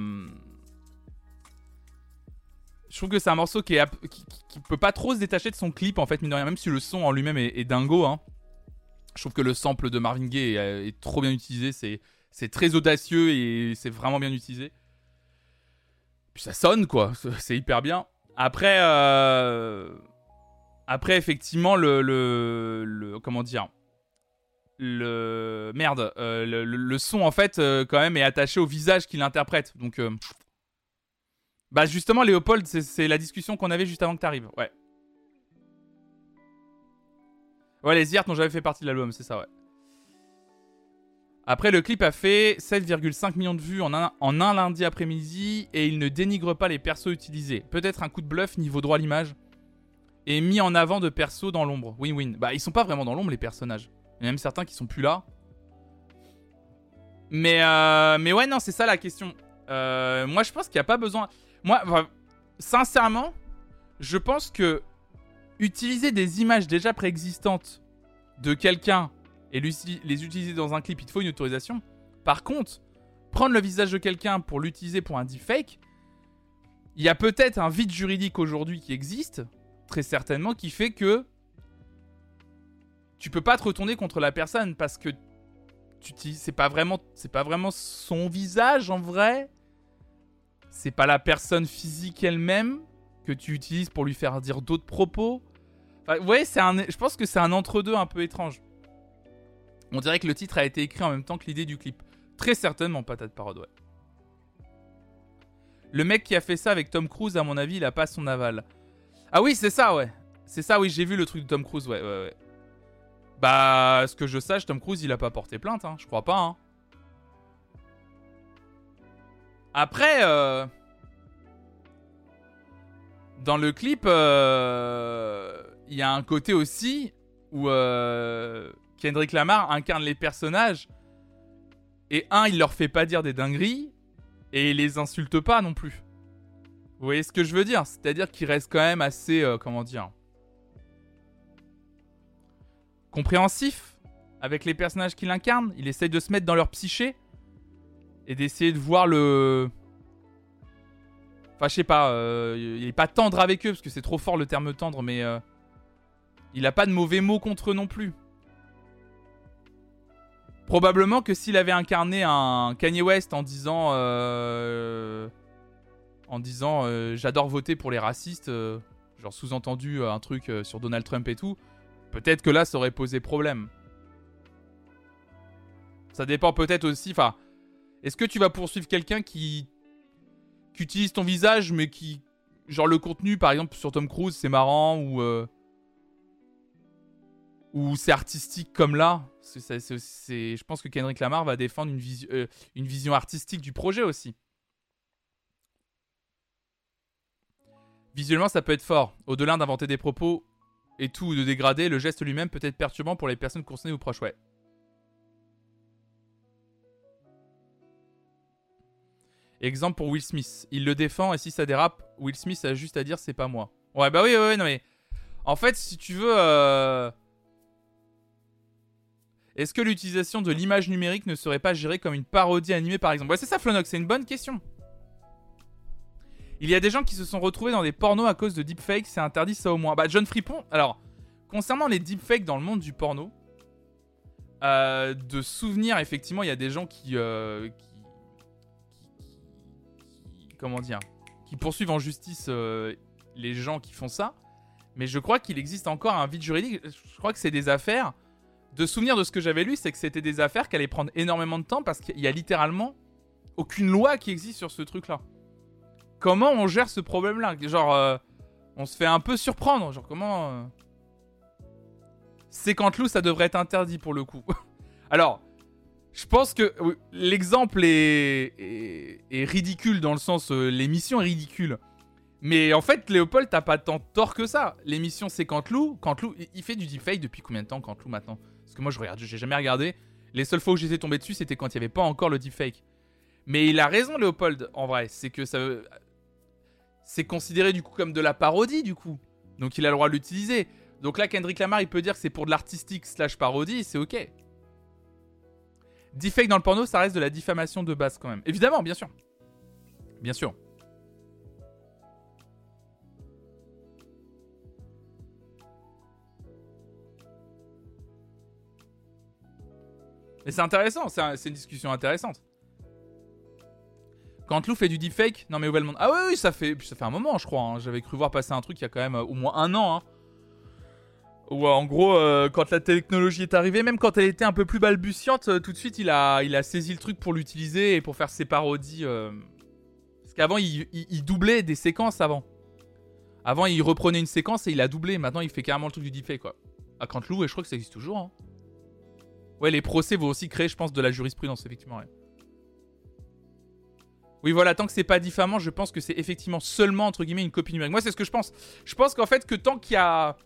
Euh, Je trouve que c'est un morceau qui, est peut pas trop se détacher de son clip, en fait, mine de rien, même si le son en lui-même est, dingo. Hein. Je trouve que le sample de Marvin Gaye est, est trop bien utilisé, c'est très audacieux et c'est vraiment bien utilisé. Puis ça sonne quoi, c'est- hyper bien. Après, euh, après effectivement le, le, comment dire, le merde, euh, le, le- le son en fait euh, quand même est attaché au visage qu'il interprète. Donc, euh, bah justement Léopold, c'est- la discussion qu'on avait juste avant que t'arrives. Ouais. Ouais, les IRT n'ont jamais fait partie de l'album, c'est ça, ouais. Après, le clip a fait 7,5 millions de vues en un, en un lundi après-midi et il ne dénigre pas les persos utilisés. Peut-être un coup de bluff niveau droit à l'image. Et mis en avant de persos dans l'ombre. Win-win. Bah, ils sont pas vraiment dans l'ombre, les personnages. Il y en a même certains qui sont plus là. Mais, euh, mais ouais, non, c'est ça la question. Euh, moi, je pense qu'il n'y a pas besoin. Moi, sincèrement, je pense que utiliser des images déjà préexistantes de quelqu'un et les utiliser dans un clip, il te faut une autorisation. Par contre, prendre le visage de quelqu'un pour l'utiliser pour un deepfake, il y a peut-être un vide juridique aujourd'hui qui existe, très certainement, qui fait que tu peux pas te retourner contre la personne parce que c'est pas vraiment son visage en vrai. C'est pas la personne physique elle-même que tu utilises pour lui faire dire d'autres propos. Enfin, vous voyez, je pense que c'est un entre-deux un peu étrange. On dirait que le titre a été écrit en même temps que l'idée du clip. Très certainement pas de parole, ouais. Le mec qui a fait ça avec Tom Cruise, à mon avis, il a pas son aval. Ah oui, c'est ça, ouais. C'est ça, oui, j'ai vu le truc de Tom Cruise, ouais, ouais, ouais. Bah, ce que je sache, Tom Cruise, il a pas porté plainte, hein. Je crois pas, hein. Après, euh... dans le clip, euh, il y a un côté aussi où euh, Kendrick Lamar incarne les personnages. Et un, il leur fait pas dire des dingueries. Et il les insulte pas non plus. Vous voyez ce que je veux dire? C'est-à-dire qu'il reste quand même assez, comment dire, compréhensif avec les personnages qu'il incarne. Il essaye de se mettre dans leur psyché et d'essayer de voir le. Enfin, je sais pas, euh, il est pas tendre avec eux parce que c'est trop fort le terme tendre, mais euh, il a pas de mauvais mots contre eux non plus. Probablement que s'il avait incarné un Kanye West en disant. Euh, en disant j'adore voter pour les racistes, genre sous-entendu un truc sur Donald Trump et tout, peut-être que là ça aurait posé problème. Ça dépend peut-être aussi. Enfin, est-ce que tu vas poursuivre quelqu'un qui. utilise ton visage mais qui. Genre le contenu par exemple sur Tom Cruise c'est marrant ou ou c'est artistique comme là? je pense que Kendrick Lamar va défendre une, euh, une vision artistique du projet aussi. Visuellement, ça peut être fort. Au-delà d'inventer des propos et tout ou de dégrader, le geste lui-même peut être perturbant pour les personnes concernées ou proches. Ouais. Exemple pour Will Smith. Il le défend et si ça dérape, Will Smith a juste à dire c'est pas moi. Ouais, bah oui, ouais, non mais. En fait, si tu veux. Euh, est-ce que l'utilisation de l'image numérique ne serait pas gérée comme une parodie animée par exemple? Ouais, c'est ça, Flonox, c'est une bonne question. Il y a des gens qui se sont retrouvés dans des pornos à cause de deepfakes, c'est interdit ça au moins. Bah, John Fripon, alors, concernant les deepfakes dans le monde du porno, euh, de souvenir, effectivement, il y a des gens qui, euh, Comment dire Qui poursuivent en justice euh, les gens qui font ça. Mais je crois qu'il existe encore un vide juridique. Je crois que c'est des affaires de souvenir de ce que j'avais lu, c'est que c'était des affaires qui allaient prendre énormément de temps parce qu'il y a littéralement aucune loi qui existe sur ce truc-là. Comment on gère ce problème-là? Genre, euh, on se fait un peu surprendre. Genre, comment. Euh... C'est quand ça devrait être interdit pour le coup. Alors, je pense que l'exemple est... ridicule dans le sens. Euh, l'émission est ridicule. Mais en fait, Léopold, t'as pas tant tort que ça. L'émission, c'est Cantelou. Cantelou, il fait du deepfake depuis combien de temps, Cantelou, maintenant? Parce que moi, je regarde, j'ai jamais regardé. Les seules fois où j'étais tombé dessus, c'était quand il n'y avait pas encore le deepfake. Mais il a raison, Léopold, en vrai. C'est que ça. C'est considéré du coup comme de la parodie, du coup. Donc il a le droit de l'utiliser. Donc là, Kendrick Lamar, il peut dire que c'est pour de l'artistique slash parodie, c'est ok. Deepfake dans le porno, ça reste de la diffamation de base quand même. Évidemment, bien sûr. Bien sûr. Mais c'est intéressant, c'est une discussion intéressante. Quand Lou fait du deepfake, non mais monde Ah oui, oui, ça fait, ça fait un moment, je crois. Hein. J'avais cru voir passer un truc il y a quand même euh, au moins un an. Hein. Où euh, en gros, euh, quand la technologie est arrivée, même quand elle était un peu plus balbutiante, tout de suite il a, il a saisi le truc pour l'utiliser et pour faire ses parodies. Parce qu'avant, il, doublait des séquences avant. Avant, il reprenait une séquence et il a doublé. Maintenant, il fait carrément le truc du deepfake, quoi. À Cantelou, et je crois que ça existe toujours. Hein. Ouais, les procès vont aussi créer, je pense, de la jurisprudence, effectivement. Oui, voilà, tant que c'est pas diffamant, je pense que c'est effectivement seulement, entre guillemets, une copie numérique. Moi, c'est ce que je pense. Je pense qu'en fait, que tant qu'il y a.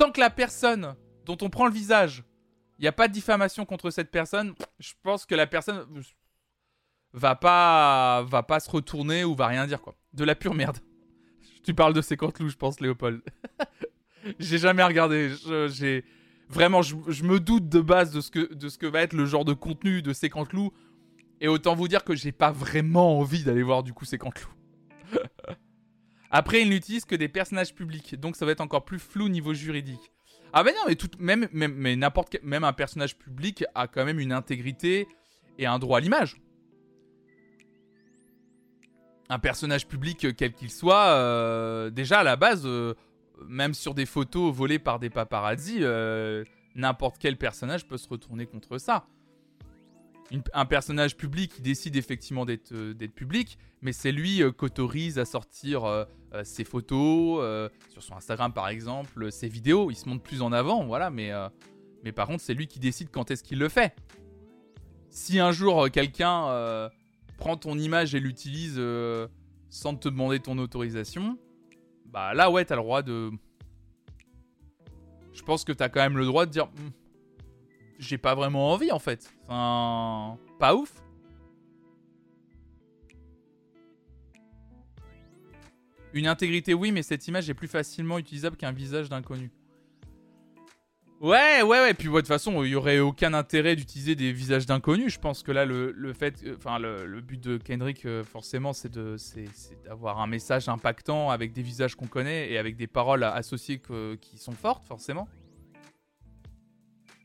Tant que la personne dont on prend le visage, il n'y a pas de diffamation contre cette personne, je pense que la personne va pas va pas se retourner ou va rien dire quoi. De la pure merde. Tu parles de ces loups, je pense, Léopold. j'ai jamais regardé. J'ai Vraiment, je, me doute de base de ce, que, de ce que va être le genre de contenu de Sécantelou. Et autant vous dire que j'ai pas vraiment envie d'aller voir du coup Sécantelou. Après, il n'utilise que des personnages publics, donc ça va être encore plus flou niveau juridique. Ah bah non, mais tout, même, même, mais n'importe même un personnage public a quand même une intégrité et un droit à l'image. Un personnage public, euh, quel qu'il soit, euh, déjà à la base, euh, même sur des photos volées par des paparazzi, n'importe quel personnage peut se retourner contre ça. Un personnage public qui décide effectivement d'être euh, public, mais c'est lui euh, qu'autorise à sortir euh, ses photos, sur son Instagram par exemple, ses vidéos. Il se montre plus en avant, voilà, mais, mais par contre, c'est lui qui décide quand est-ce qu'il le fait. Si un jour quelqu'un prend ton image et l'utilise sans te demander ton autorisation, bah là, ouais, t'as le droit de. Je pense que t'as quand même le droit de dire. Hmm, J'ai pas vraiment envie en fait. Enfin. Pas ouf. Une intégrité, oui, mais cette image est plus facilement utilisable qu'un visage d'inconnu. Ouais, ouais, ouais. Puis, de toute façon, il y aurait aucun intérêt d'utiliser des visages d'inconnus. Je pense que là, le, le fait, euh, enfin, le, but de Kendrick, euh, forcément, c'est c'est, d'avoir un message impactant avec des visages qu'on connaît et avec des paroles associées qui sont fortes, forcément.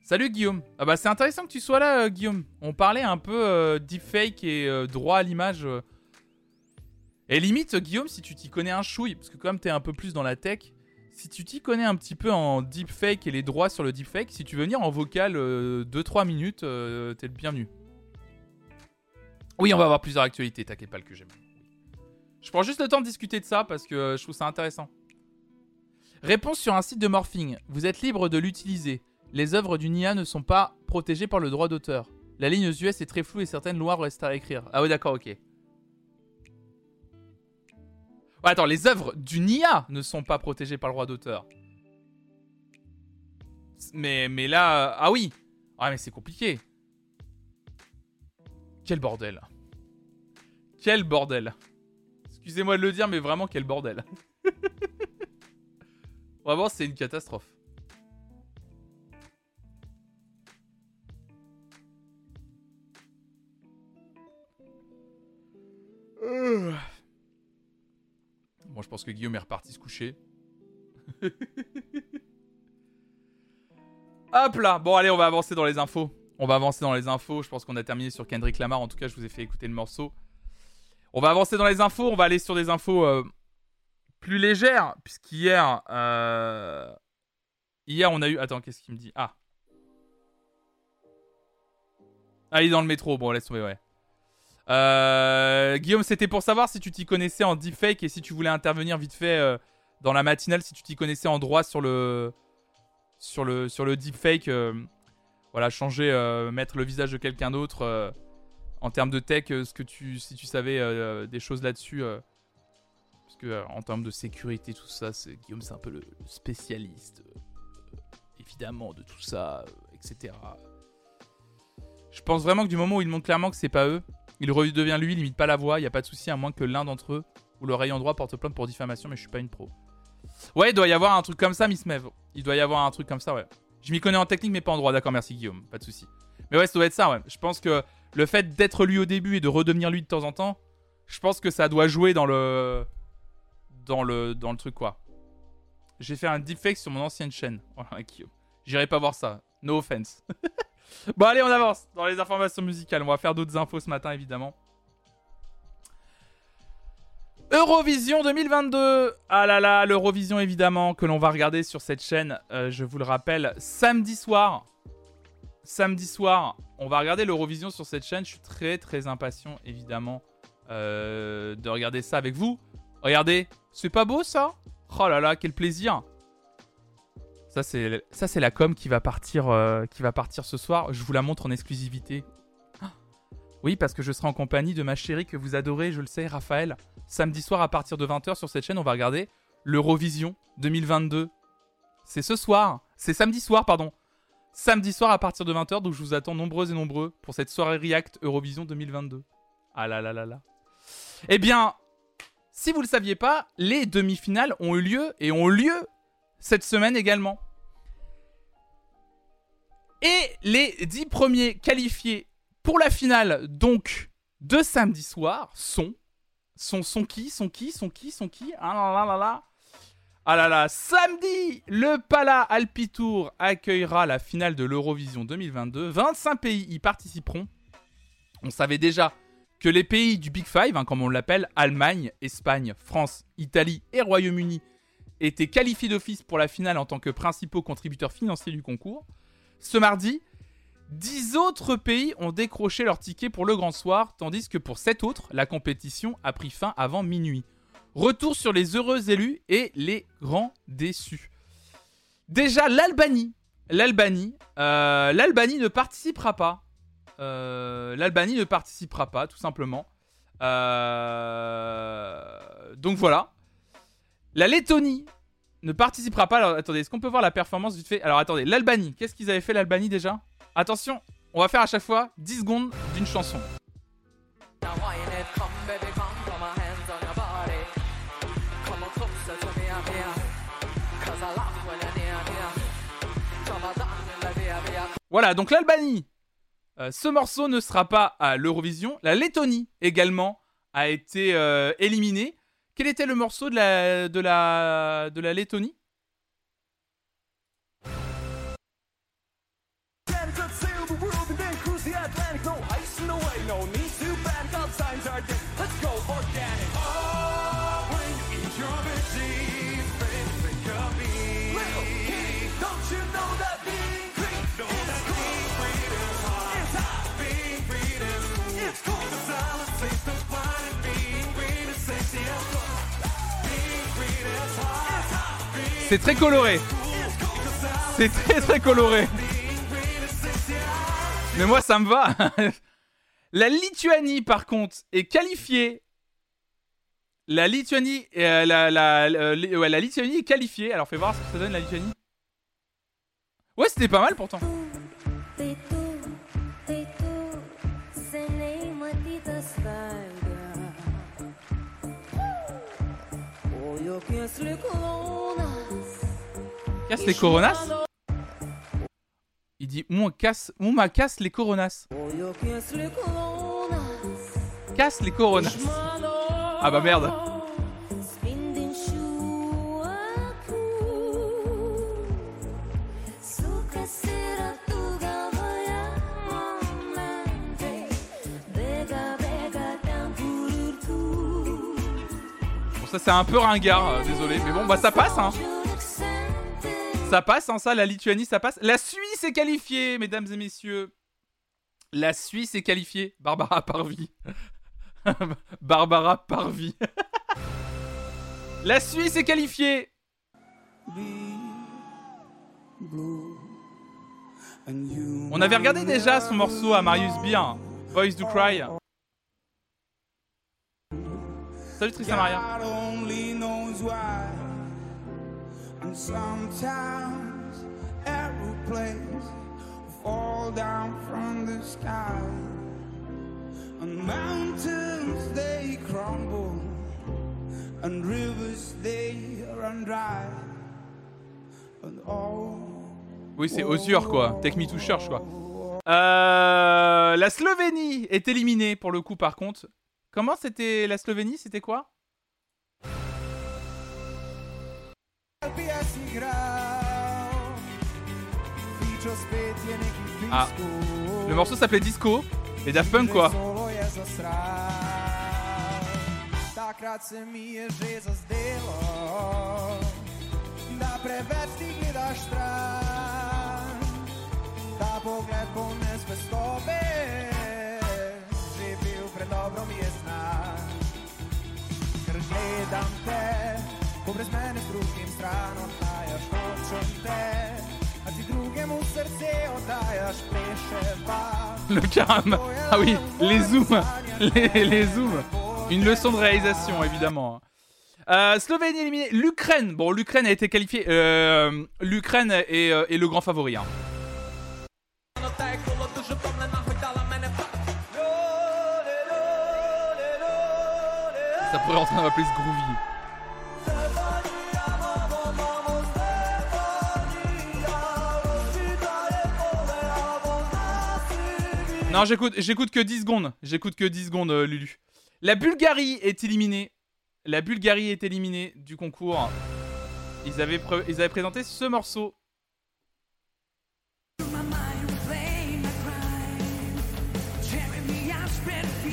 Salut Guillaume. Ah bah c'est intéressant que tu sois là, euh, Guillaume. On parlait un peu euh, deepfake et euh, droit à l'image. Et limite, Guillaume, si tu t'y connais un chouille, parce que comme t'es un peu plus dans la tech, si tu t'y connais un petit peu en deepfake et les droits sur le deepfake, si tu veux venir en vocal 2-3 minutes, t'es le bienvenu. Oui, on va avoir plusieurs actualités, t'inquiète pas le que j'aime. Je prends juste le temps de discuter de ça parce que je trouve ça intéressant. Réponse sur un site de morphing. Vous êtes libre de l'utiliser. Les œuvres d'une IA ne sont pas protégées par le droit d'auteur. La ligne US est très floue et certaines lois restent à écrire. Ah oui, d'accord, ok. Attends, les œuvres d'une IA ne sont pas protégées par le droit d'auteur. Mais, mais là... euh, Ah oui Ah mais c'est compliqué. Quel bordel. Quel bordel. Excusez-moi de le dire, mais vraiment quel bordel. vraiment, c'est une catastrophe. Euh. Bon, je pense que Guillaume est reparti se coucher. Hop là Bon, allez, on va avancer dans les infos. On va avancer dans les infos. Je pense qu'on a terminé sur Kendrick Lamar. En tout cas, je vous ai fait écouter le morceau. On va avancer dans les infos. On va aller sur des infos euh, plus légères. Puisqu'hier. euh, Hier, on a eu. Attends, qu'est-ce qu'il me dit? Ah. Ah, il est dans le métro. Bon, laisse tomber, ouais. Euh, Guillaume, c'était pour savoir si tu t'y connaissais en deepfake et si tu voulais intervenir vite fait euh, dans la matinale, si tu t'y connaissais en droit sur le sur le sur le deepfake. euh, voilà, changer, euh, mettre le visage de quelqu'un d'autre en termes de tech. ce que tu si tu savais des choses là-dessus, parce que en termes de sécurité, tout ça, c'est Guillaume, c'est un peu le, spécialiste, évidemment, de tout ça, etc. Je pense vraiment que du moment où il montre clairement que c'est pas eux, il redevient lui, il limite pas la voix, y a pas de souci, à moins que l'un d'entre eux ou leur ayant droit porte plainte pour diffamation, mais je suis pas une pro. Ouais, il doit y avoir un truc comme ça, Miss Mev. Il doit y avoir un truc comme ça, ouais. Je m'y connais en technique, mais pas en droit. D'accord, merci Guillaume, pas de souci. Mais ouais, ça doit être ça, ouais. Je pense que le fait d'être lui au début et de redevenir lui de temps en temps, je pense que ça doit jouer dans le. dans le, dans le truc, quoi. J'ai fait un deepfake sur mon ancienne chaîne. Voilà, Guillaume. J'irai pas voir ça. No offense. bon, allez, on avance dans les informations musicales. On va faire d'autres infos ce matin, évidemment. Eurovision 2022 Ah là là, l'Eurovision évidemment que l'on va regarder sur cette chaîne, euh, je vous le rappelle, samedi soir. Samedi soir, on va regarder l'Eurovision sur cette chaîne. Je suis très très impatient évidemment euh, de regarder ça avec vous. Regardez, c'est pas beau ça? Oh là là, quel plaisir Ça c'est ça c'est la com qui va partir euh, qui va partir ce soir. Je vous la montre en exclusivité. Ah. Oui, parce que je serai en compagnie de ma chérie que vous adorez, je le sais, Raphaël samedi soir à partir de 20h sur cette chaîne, on va regarder l'Eurovision 2022. C'est ce soir, c'est samedi soir, pardon. Samedi soir à partir de 20h, donc je vous attends nombreux et nombreux pour cette soirée React Eurovision 2022. Ah là là là là. Eh bien, si vous ne le saviez pas, les demi-finales ont eu lieu et ont lieu cette semaine également. Et les 10 premiers qualifiés pour la finale, donc, de samedi soir, sont sont, sont qui Sont qui Sont qui Sont qui? Ah là là là là Ah là là, samedi, le Pala Alpitour accueillera la finale de l'Eurovision 2022. 25 pays y participeront. On savait déjà que les pays du Big Five, hein, comme on l'appelle, Allemagne, Espagne, France, Italie et Royaume-Uni, étaient qualifiés d'office pour la finale en tant que principaux contributeurs financiers du concours. Ce mardi, 10 autres pays ont décroché leur ticket pour le grand soir, tandis que pour 7 autres, la compétition a pris fin avant minuit. Retour sur les heureux élus et les grands déçus. Déjà, l'Albanie. L'Albanie. euh, L'Albanie ne participera pas. Euh, L'Albanie ne participera pas, tout simplement. Euh, Donc voilà. La Lettonie ne participera pas. Alors attendez, est-ce qu'on peut voir la performance vite fait? Alors attendez, l'Albanie. Qu'est-ce qu'ils avaient fait l'Albanie déjà? Attention, on va faire à chaque fois 10 secondes d'une chanson. Voilà, donc l'Albanie. euh, ce morceau ne sera pas à l'Eurovision. La Lettonie également a été euh, éliminée. Quel était le morceau de la, de la, de la Lettonie? C'est très coloré. C'est très très coloré. Mais moi, ça me va. la Lituanie, par contre, est qualifiée. La Lituanie, euh, la, ouais, la Lituanie est qualifiée. Alors, fais voir ce que ça donne la Lituanie. Ouais, c'était pas mal pourtant. Casse les coronas Il dit on casse, m'a casse les coronas. Casse les coronas. Ah bah merde. Bon, ça c'est un peu ringard, euh, désolé. Mais bon, bah ça passe, hein. Ça passe, hein, ça, la Lituanie, ça passe. La Suisse est qualifiée, mesdames et messieurs. La Suisse est qualifiée. Barbara Parvi. Barbara Parvi. la Suisse est qualifiée. On avait regardé déjà son morceau à Marius Beer, Voice do Cry. Salut Tristan Maria. Sometimes aeroplanes fall down from the sky. And mountains they crumble. And rivers they run dry. And all Oui, c'est Ozure, quoi. Take me to church, quoi. Euh, la Slovénie est éliminée, pour le coup, par contre. Comment c'était la Slovénie? C'était quoi? Ah. Le morceau s'appelait Disco. Et Daft Punk, quoi. Mene drugim stran odhajaš, hočem te, a ti drugemu srce oddajaš. Le caram. Ah oui, les zooms. Les, les zooms. Une leçon de réalisation, évidemment. Euh, Slovénie éliminée. L'Ukraine. Bon, l'Ukraine a été qualifiée. Euh, L'Ukraine est, euh, est le grand favori. hein. Ça pourrait rentrer dans ma playlist groovy. Non, j'écoute, j'écoute que 10 secondes. J'écoute que 10 secondes, euh, Lulu. La Bulgarie est éliminée. La Bulgarie est éliminée du concours. ils avaient, ils avaient présenté ce morceau.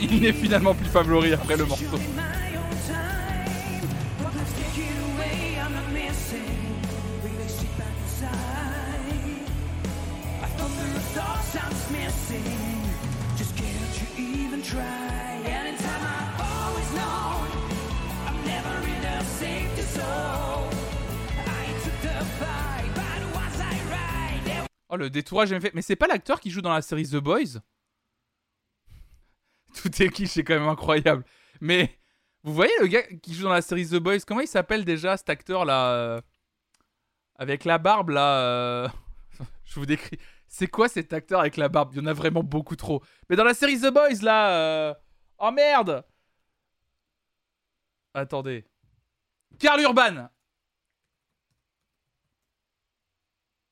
Il n'est finalement plus favori après le morceau. Oh, le détourage, j'ai fait. Mais c'est pas l'acteur qui joue dans la série The Boys? Tout est qui, c'est quand même incroyable. Mais vous voyez le gars qui joue dans la série The Boys? Comment il s'appelle déjà cet acteur là euh, Avec la barbe là euh, Je vous décris. C'est quoi cet acteur avec la barbe? Il y en a vraiment beaucoup trop. Mais dans la série The Boys là. euh, Oh merde! Attendez. Karl Urban!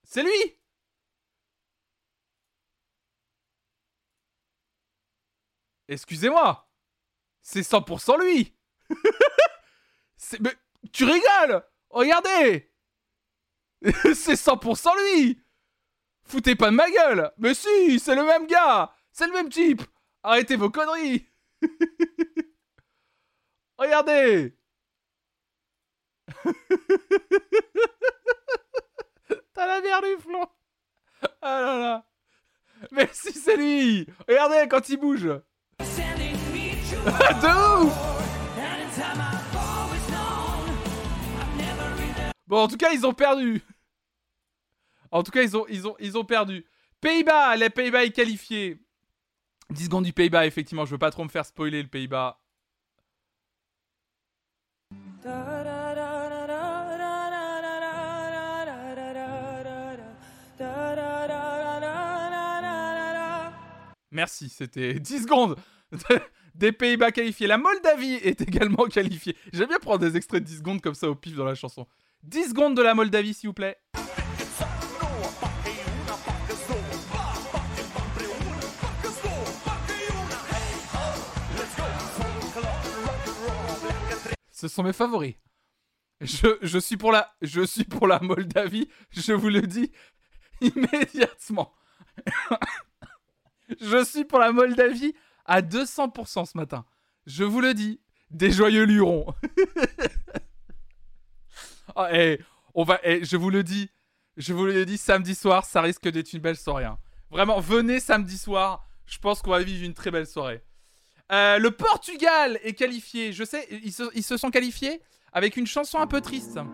C'est lui! Excusez-moi! C'est 100% lui! Mais tu rigoles! Regardez! C'est 100% lui Foutez pas de ma gueule. Mais si, c'est le même gars. C'est le même type. Arrêtez vos conneries. Regardez. T'as la berluflon Ah là là. Mais si c'est lui. Regardez quand il bouge. De ouf. Bon, en tout cas, ils ont perdu. En tout cas, ils ont, perdu. Pays-Bas, les Pays-Bas est qualifié. 10 secondes du Pays-Bas, effectivement, je veux pas trop me faire spoiler le Pays-Bas. Merci, c'était 10 secondes des Pays-Bas qualifiés. La Moldavie est également qualifiée. J'aime bien prendre des extraits de 10 secondes comme ça au pif dans la chanson. 10 secondes de la Moldavie, s'il vous plaît. Ce sont mes favoris. Je, suis pour la, je suis pour la Moldavie. Je vous le dis immédiatement. je suis pour la Moldavie à 200% ce matin. Je vous le dis. Des joyeux lurons. Eh, on va, eh, je vous le dis. Je vous le dis, samedi soir, ça risque d'être une belle soirée. hein. Vraiment, venez samedi soir. Je pense qu'on va vivre une très belle soirée. Euh, le Portugal est qualifié. Je sais, ils se, ils se sont qualifiés avec une chanson un peu triste. Oh.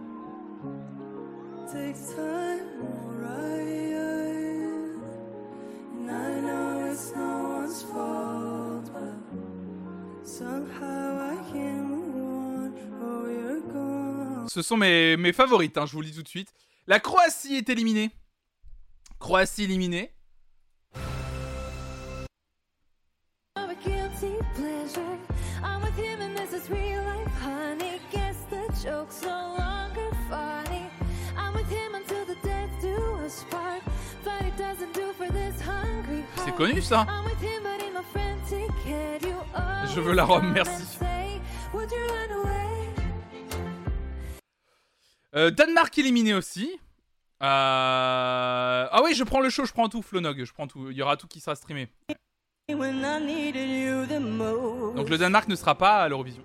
Ce sont mes, mes favorites, hein, je vous le dis tout de suite. La Croatie est éliminée. Croatie éliminée. Head, you Je veux la come merci. Euh, Danemark éliminé aussi. Euh, Ah oui, je prends le show, je prends tout, Flonog, je prends tout. Il y aura tout qui sera streamé. Donc le Danemark ne sera pas à l'Eurovision.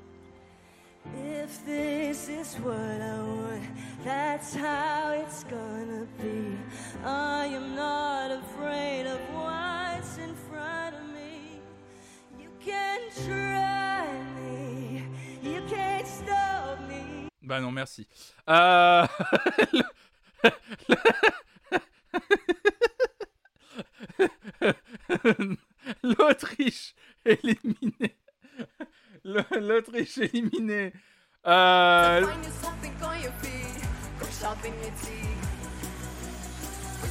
What's in front of me. You can try me, you can't stop me. Bah non, merci. Euh... L'Autriche éliminée. L'Autriche éliminée. Euh...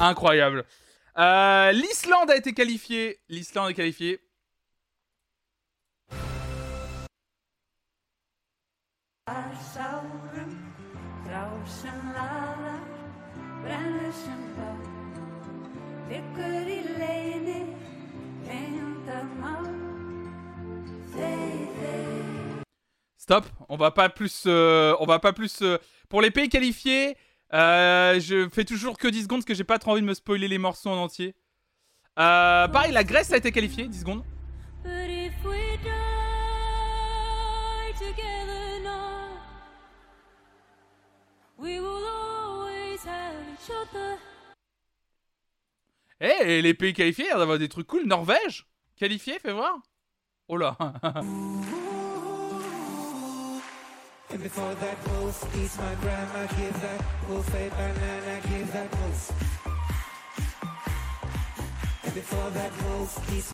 Incroyable. Euh, L'Islande a été qualifiée. L'Islande est qualifiée. Stop. On va pas plus. euh, on va pas plus. euh, Pour les pays qualifiés, euh, je fais toujours que 10 secondes parce que j'ai pas trop envie de me spoiler les morceaux en entier. Euh, pareil, la Grèce a été qualifiée. 10 secondes. But if we die together now, we will always have each other. Eh, et les pays qualifiés, il y a d'avoir des trucs cool. Norvège Qualifié, fais voir. Oh là. And before that wolf eats my grandma, give that wolf a banana, give that wolf. And before that wolf eats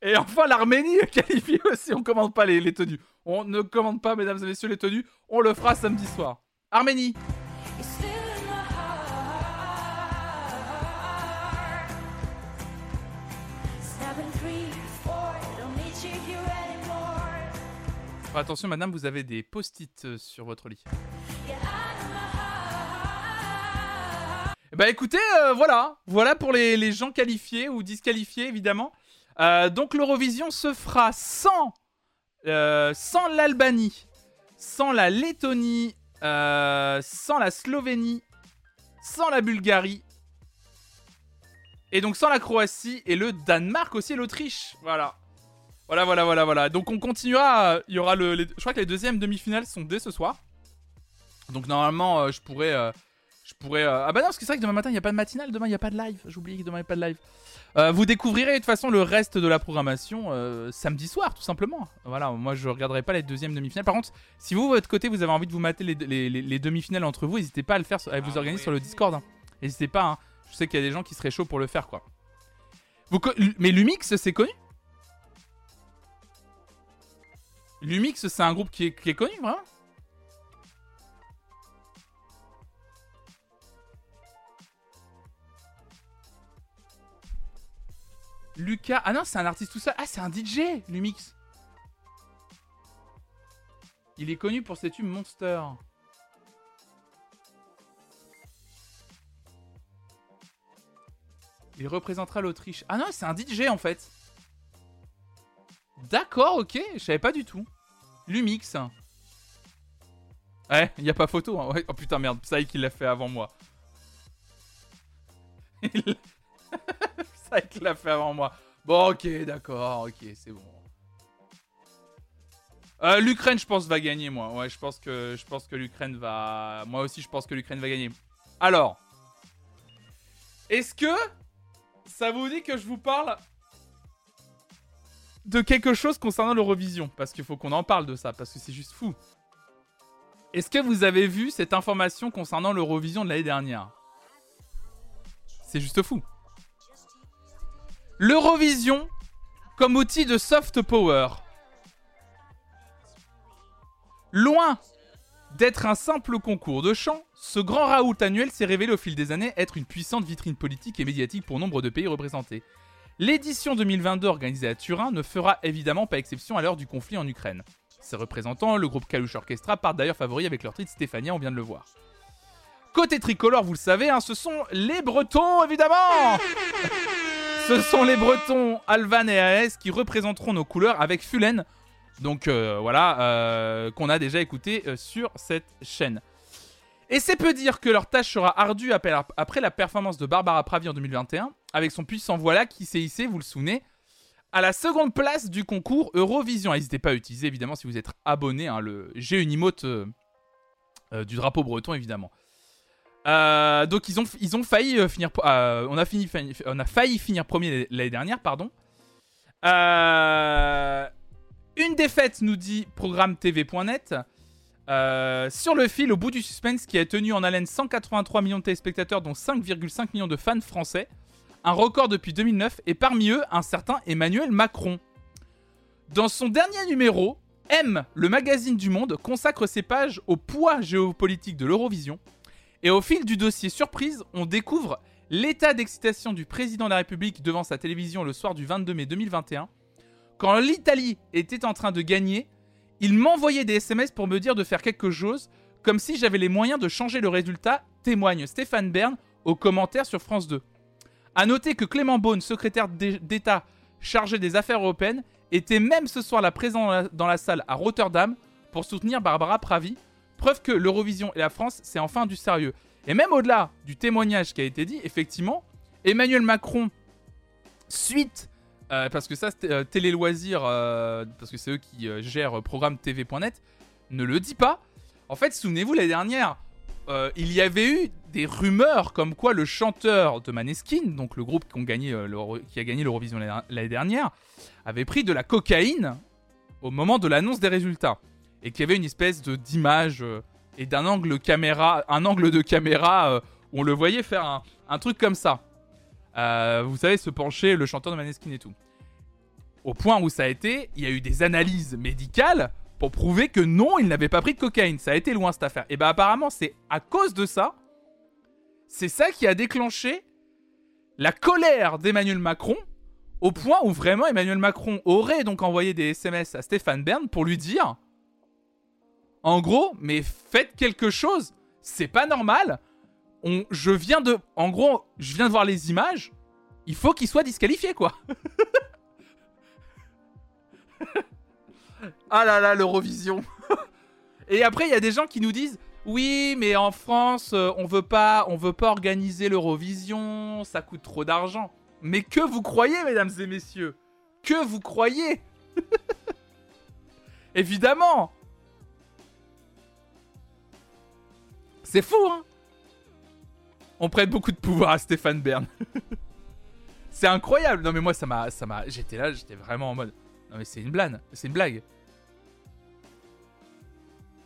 Et enfin, l'Arménie est qualifiée aussi. On commande pas les tenues. On ne commande pas, mesdames et messieurs, les tenues. On le fera samedi soir. Arménie. Attention, madame, vous avez des post-it euh, sur votre lit. Bah écoutez, euh, voilà. Voilà pour les, gens qualifiés ou disqualifiés, évidemment. Euh, donc l'Eurovision se fera sans, sans l'Albanie, sans la Lettonie, sans la Slovénie, sans la Bulgarie, et donc sans la Croatie, et le Danemark aussi, et l'Autriche. Voilà. Voilà, voilà, voilà, voilà. Donc on continuera. Il y aura le. les- je crois que les deuxièmes demi-finales sont dès ce soir. Donc normalement, euh, je pourrais. euh, je pourrais. euh, Ah bah non, parce que c'est vrai que demain matin, il n'y a pas de matinale. Demain, il n'y a pas de live. J'oublie que demain, il n'y a pas de live. Vous découvrirez de toute façon le reste de la programmation samedi soir, tout simplement. Voilà, moi, je regarderai pas les deuxièmes demi-finales. Par contre, si vous, de votre côté, vous avez envie de vous mater les, les- les- les demi-finales entre vous, n'hésitez pas à le faire, à vous Ah, organiser oui, sur le. Discord. hein. N'hésitez pas. hein. Je sais qu'il y a des gens qui seraient chauds pour le faire, quoi. Vous co- Mais Lumix, c'est connu? Lumix, c'est un groupe qui est, connu, vraiment Lucas. Ah non, c'est un artiste tout seul. Ah, c'est un DJ, Lumix. Il est connu pour ses tubes Monster. Il représentera l'Autriche. Ah non, c'est un DJ en fait. D'accord, ok, je savais pas du tout. Lumix. Ouais, y a pas photo. Hein. Oh putain, merde, ça y est qu'il l'a fait avant moi. Il- ça y est qu'il l'a fait avant moi. Bon, ok, d'accord, ok, c'est bon. Euh, L'Ukraine, je pense, va gagner, moi. Ouais, je pense que, je pense que l'Ukraine va. Moi aussi, je pense que l'Ukraine va gagner. Alors, est-ce que ça vous dit que je vous parle de quelque chose concernant l'Eurovision Parce qu'il faut qu'on en parle de ça, parce que c'est juste fou. Est-ce que vous avez vu cette information concernant l'Eurovision de l'année dernière? C'est juste fou. L'Eurovision comme outil de soft power. Loin d'être un simple concours de chant, ce grand raout annuel s'est révélé au fil des années être une puissante vitrine politique et médiatique pour nombre de pays représentés. L'édition 2022 organisée à Turin ne fera évidemment pas exception à l'heure du conflit en Ukraine. Ses représentants, le groupe Kalush Orchestra, partent d'ailleurs favoris avec leur titre Stéphania, on vient de le voir. Côté tricolore, vous le savez, hein, ce sont les Bretons, évidemment Ce sont les Bretons, Alvan et AS, qui représenteront nos couleurs avec Fulen, donc euh, voilà, euh, qu'on a déjà écouté euh, sur cette chaîne. Et c'est peu dire que leur tâche sera ardue après la performance de Barbara Pravi en 2021, avec son puissant voilà qui s'est hissé, vous le souvenez, à la seconde place du concours Eurovision. N'hésitez pas à utiliser, évidemment, si vous êtes abonné, hein, le J'ai une emote euh, euh, du drapeau breton, évidemment. Euh, donc ils ont, failli finir. on, a failli finir premier l'année dernière, pardon. Une défaite, nous dit programme TV.net. Sur le fil, au bout du suspense, qui a tenu en haleine 183 millions de téléspectateurs, dont 5,5 millions de fans français. Un record depuis 2009, et parmi eux, un certain Emmanuel Macron. Dans son dernier numéro, M, le magazine du Monde, consacre ses pages au poids géopolitique de l'Eurovision Et au fil du dossier surprise, on découvre l'état d'excitation du président de la République devant sa télévision le soir du 22 mai 2021. Quand l'Italie était en train de gagner, il m'envoyait des SMS pour me dire de faire quelque chose, comme si j'avais les moyens de changer le résultat, témoigne Stéphane Bern aux commentaires sur France 2. A noter que Clément Beaune, secrétaire d'É- d'État chargé des affaires européennes, était même ce soir là présent dans la, la salle à Rotterdam pour soutenir Barbara Pravi, preuve que l'Eurovision et la France, c'est enfin du sérieux. Et même au-delà du témoignage qui a été dit, effectivement, Emmanuel Macron, suite, euh, parce que ça, euh, Télé Loisirs, euh, parce que c'est eux qui euh, gèrent programme TV.net, ne le dit pas. En fait, souvenez-vous, l'année dernière, euh, il y avait eu des rumeurs comme quoi le chanteur de Maneskin, donc le groupe qui, euh, a gagné l'Eurovision l'année dernière, avait pris de la cocaïne au moment de l'annonce des résultats. Et qu'il y avait une espèce de d'image euh, et d'un angle caméra, un angle de caméra où on le voyait faire un, un truc comme ça. Vous savez, se pencher, le chanteur de Maneskin et tout. Au point où ça a été, il y a eu des analyses médicales pour prouver que non, il n'avait pas pris de cocaïne. Ça a été loin cette affaire. Et bah apparemment, c'est à cause de ça, c'est ça qui a déclenché la colère d'Emmanuel Macron, au point où vraiment Emmanuel Macron aurait donc envoyé des SMS à Stéphane Bern pour lui dire, en gros, mais faites quelque chose, c'est pas normal. On, je viens de, en gros, je viens de voir les images. Il faut qu'il soit disqualifié, quoi. ah là là, l'Eurovision. Et après, il y a des gens qui nous disent oui, mais en France, euh, on veut pas, on veut pas organiser l'Eurovision, ça coûte trop d'argent. Mais que vous croyez, mesdames et messieurs? Que vous croyez? Évidemment C'est fou, hein? On prête beaucoup de pouvoir à Stéphane Bern. c'est incroyable. Non mais moi ça m'a, ça m'a, j'étais là, j'étais vraiment en mode. Non mais c'est une blague, c'est une blague.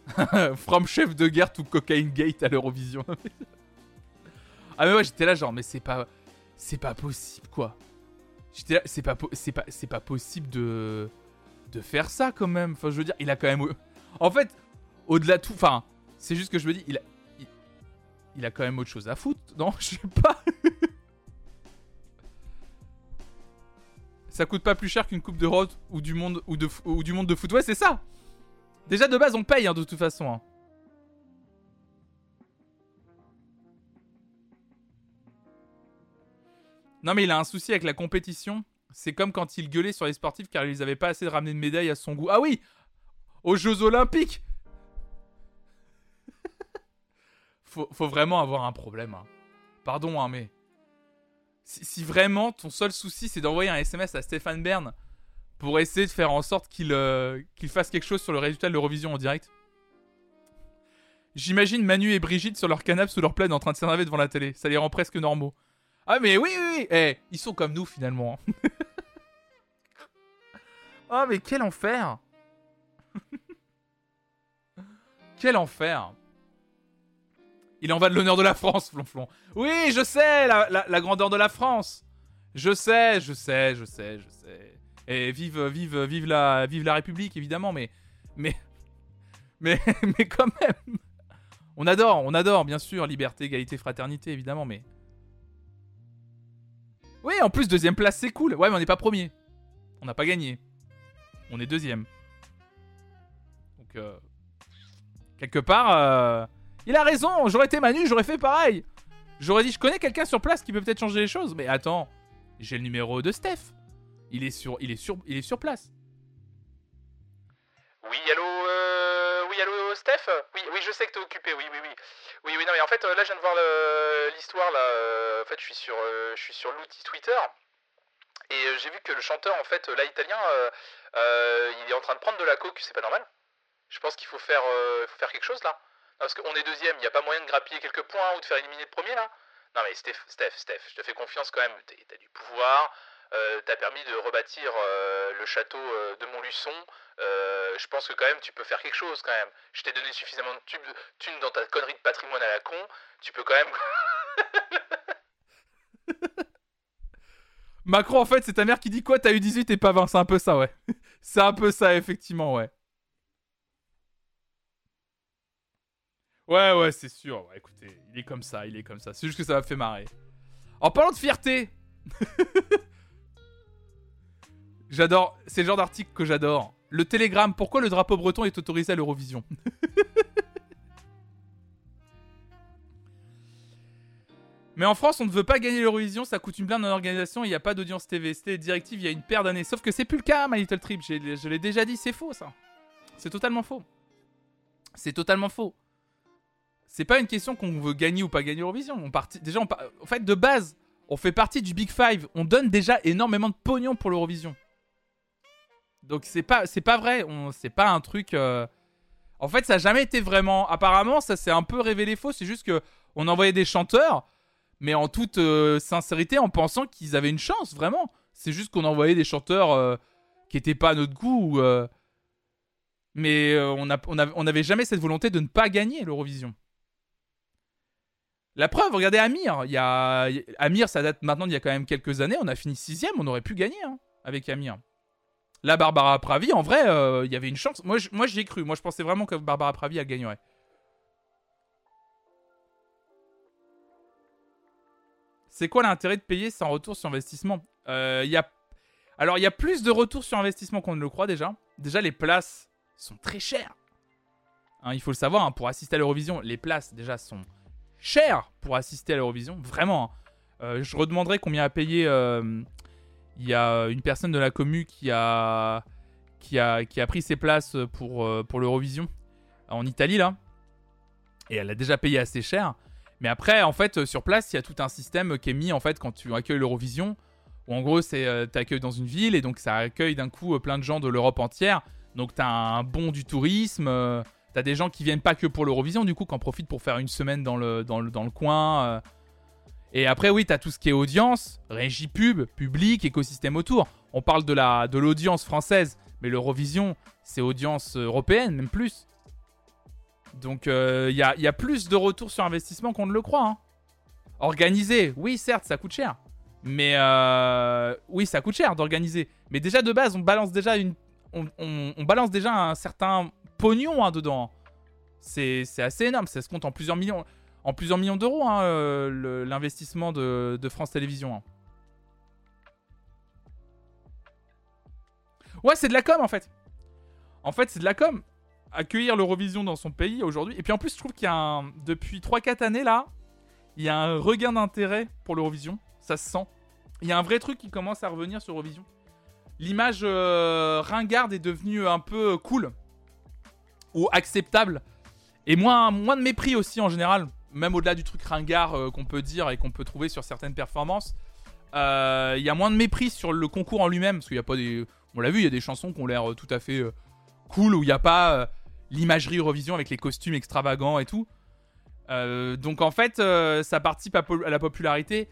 From chef de guerre to cocaine gate à l'Eurovision. ah mais ouais j'étais là genre mais c'est pas, c'est pas possible quoi. J'étais là, c'est pas, c'est pas, c'est pas possible de, de faire ça quand même. Enfin je veux dire il a quand même, en fait au-delà de tout, enfin c'est juste que je me dis il a, il, il a quand même autre chose à foutre, non? Je sais pas. Ça coûte pas plus cher qu'une coupe de ou du monde ou de ou du monde de foot. Ouais, c'est ça. Déjà de base on paye hein, de toute façon. hein. Non mais il a un souci avec la compétition. C'est comme quand il gueulait sur les sportifs car ils avaient pas assez de ramener de médailles à son goût. Ah oui, aux Jeux Olympiques. faut, faut vraiment avoir un problème. hein. Pardon, hein, mais si, vraiment ton seul souci c'est d'envoyer un SMS à Stéphane Bern pour essayer de faire en sorte qu'il euh, qu'il fasse quelque chose sur le résultat de l'Eurovision en direct. J'imagine Manu et Brigitte sur leur canapé sous leur plaid en train de s'énerver devant la télé. Ça les rend presque normaux. Ah mais oui, oui, oui. Eh, ils sont comme nous finalement. oh mais quel enfer. quel enfer. Il en va de l'honneur de la France, Flonflon. Oui, je sais, la, grandeur de la France. Je sais, je sais, je sais, je sais. Et vive, vive, vive la, vive la République, évidemment, mais, mais, mais, mais quand même. On adore, on adore, bien sûr, liberté, égalité, fraternité, évidemment, mais. Oui, en plus, deuxième place, c'est cool. Ouais, mais on n'est pas premier. On n'a pas gagné. On est deuxième. Donc, euh, quelque part, euh, il a raison. J'aurais été Manu, j'aurais fait pareil. J'aurais dit, je connais quelqu'un sur place qui peut peut-être changer les choses. Mais attends, j'ai le numéro de Steph. Il est sur, il est sur, il est sur place. Oui, allô, euh, oui, allô, Steph? Oui, oui, je sais que t'es occupé, oui, oui, oui. Oui, oui, non, mais en fait, euh, là, je viens de voir l'histoire, là. euh, en fait, je suis sur, euh, je suis sur l'outil Twitter. Et euh, j'ai vu que le chanteur, en fait, là, italien, il est en train de prendre de la coke, c'est pas normal. Je pense qu'il faut faire, faut faire quelque chose, là. Parce qu'on est deuxième, il n'y a pas moyen de grappiller quelques points ou de faire éliminer le premier, là Non, mais Steph, Steph, Steph, je te fais confiance quand même. T'as du pouvoir, euh, t'as permis de rebâtir euh, le château euh, de Montluçon. Je pense que quand même tu peux faire quelque chose quand même. Je t'ai donné suffisamment de tubes- thunes dans ta connerie de patrimoine à la con. Tu peux quand même. Macron, en fait, c'est ta mère qui dit quoi? T'as eu 18 et pas 20. C'est un peu ça, ouais. c'est un peu ça, effectivement, ouais. Ouais, ouais, c'est sûr. Écoutez, il est comme ça, il est comme ça. C'est juste que ça m'a fait marrer. En parlant de fierté, j'adore. C'est le genre d'article que j'adore. Le Télégramme. Pourquoi le drapeau breton est autorisé à l'Eurovision? Mais en France, on ne veut pas gagner l'Eurovision, ça coûte une blinde en organisation, il n'y a pas d'audience TV. C'était directive il y a une paire d'années. Sauf que c'est plus le cas, My Little Trip. Je l'ai déjà dit, c'est faux ça. C'est totalement faux. C'est totalement faux. C'est pas une question qu'on veut gagner ou pas gagner l'Eurovision. On partit déjà, en fait, de base, on fait partie du Big Five. On donne déjà énormément de pognon pour l'Eurovision. Donc c'est pas, c'est pas vrai. On, c'est pas un truc. euh, En fait, ça a jamais été vraiment. Apparemment, ça s'est un peu révélé faux. C'est juste que on envoyait des chanteurs, mais en toute euh, sincérité, en pensant qu'ils avaient une chance, vraiment. C'est juste qu'on envoyait des chanteurs euh, qui étaient pas à notre goût. Mais on, a, on, on jamais cette volonté de ne pas gagner l'Eurovision. La preuve, regardez Amir. Il y a... Amir, ça date maintenant d'il y a quand même quelques années. On a fini sixième, on aurait pu gagner hein, avec Amir. Là, Barbara Pravi, en vrai, euh, il y avait une chance. Moi, j'y ai cru. Moi, je pensais vraiment que Barbara Pravi, elle gagnerait. C'est quoi l'intérêt de payer sans retour sur investissement? Euh, y. Alors, il y a plus de retour sur investissement qu'on ne le croit déjà. Déjà, les places sont très chères. Hein, il faut le savoir, hein, pour assister à l'Eurovision, les places déjà sont chères pour assister à l'Eurovision. Vraiment. hein. Euh, je redemanderai combien a payé. euh, Il y a une personne de la commu qui a, qui a, qui a pris ses places pour, euh, pour l'Eurovision en Italie, là. Et elle a déjà payé assez cher. Mais après, en fait, sur place, il y a tout un système qui est mis en fait quand tu accueilles l'Eurovision. Où en gros, c'est t'accueilles dans une ville et donc ça accueille d'un coup plein de gens de l'Europe entière. Donc t'as un bon du tourisme. Euh, t'as des gens qui viennent pas que pour l'Eurovision, du coup, qui en profitent pour faire une semaine dans le, dans le, dans le coin. euh. Et après, oui, t'as tout ce qui est audience, régie pub, public, écosystème autour. On parle de la de l'audience française, mais l'Eurovision, c'est audience européenne, même plus. Donc il y, a, y a plus de retour sur investissement qu'on ne le croit. hein. Organisé, oui, certes, ça coûte cher. Mais euh, oui, ça coûte cher d'organiser. Mais déjà de base, on balance déjà une, on- on balance déjà un certain pognon hein, dedans. C'est assez énorme. Ça se compte en plusieurs millions, en plusieurs millions d'euros hein, euh, l'investissement de, France Télévisions. hein. Ouais, c'est de la com en fait. En fait, c'est de la com. Accueillir l'Eurovision dans son pays aujourd'hui. Et puis en plus, je trouve qu'il y a un. Depuis 3-4 années là, il y a un regain d'intérêt pour l'Eurovision. Ça se sent. Il y a un vrai truc qui commence à revenir sur Eurovision. L'image euh, ringarde est devenue un peu cool. Ou acceptable. Et moins, moins de mépris aussi en général. Même au-delà du truc ringard euh, qu'on peut dire et qu'on peut trouver sur certaines performances. Euh, Il y a moins de mépris sur le concours en lui-même. Parce qu'il n'y a pas des. On l'a vu, il y a des chansons qui ont l'air euh, tout à fait cool. Où il n'y a pas l'imagerie Eurovision avec les costumes extravagants et tout. Donc en fait, ça participe à, la popularité.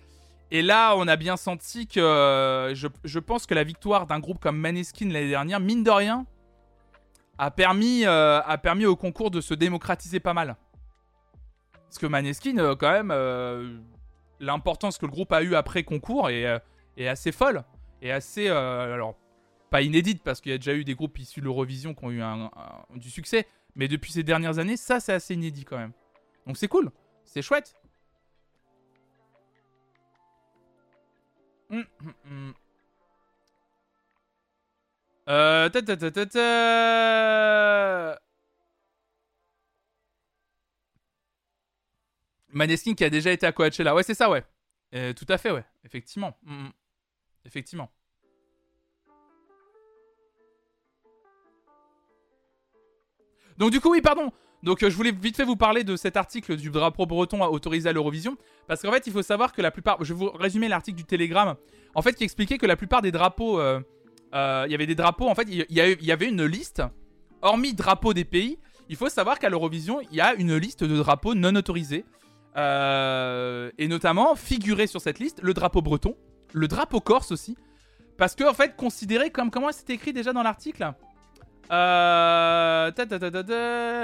Et là, on a bien senti que je, je pense que la victoire d'un groupe comme Maneskin l'année dernière, mine de rien, a permis, euh, a permis au concours de se démocratiser pas mal. Parce que Maneskin, euh, quand même, euh, l'importance que le groupe a eu après concours est, assez folle. Et assez. alors, pas inédite, parce qu'il y a déjà eu des groupes issus de l'Eurovision qui ont eu du succès. Mais depuis ces dernières années, ça, c'est assez inédit quand même. Donc c'est cool. C'est chouette. Hum, hum, hum. Euh, ta. Maneskin qui a déjà été à Coachella. Ouais, c'est ça, ouais. Euh, tout à fait, ouais. Effectivement. Hum, hum. Effectivement. Donc du coup, oui, pardon. Donc euh, je voulais vite fait vous parler de cet article du drapeau breton autorisé à l'Eurovision. Parce qu'en fait, il faut savoir que la plupart... Je vais vous résumer l'article du Télégramme. En fait, qui expliquait que la plupart des drapeaux... euh, Il y avait des drapeaux... En fait, il y, avait une liste. Hormis drapeaux des pays, il faut savoir qu'à l'Eurovision, il y a une liste de drapeaux non autorisés. Euh, et notamment, figurait sur cette liste le drapeau breton, le drapeau corse aussi. Parce que, en fait, considéré comme... Comment c'était écrit déjà dans l'article? Euh,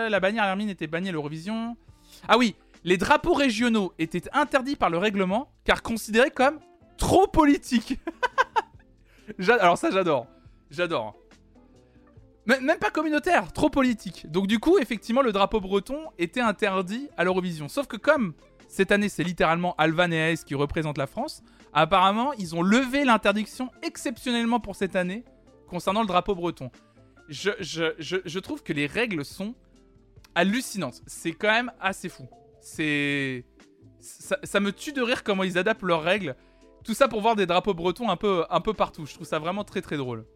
la bannière Hermine était bannie à l'Eurovision. Ah oui, les drapeaux régionaux étaient interdits par le règlement car considérés comme trop politiques. Alors ça j'adore, j'adore. Même pas communautaire, trop politique. Donc du coup, effectivement, le drapeau breton était interdit à l'Eurovision. Sauf que comme cette année, c'est littéralement Alvan et Aes qui représentent la France, apparemment, ils ont levé l'interdiction exceptionnellement pour cette année concernant le drapeau breton. Je, je, je, je trouve que les règles sont hallucinantes. C'est quand même assez fou. C'est... Ça, ça me tue de rire comment ils adaptent leurs règles. Tout ça pour voir des drapeaux bretons un peu, un peu partout. Je trouve ça vraiment très très drôle.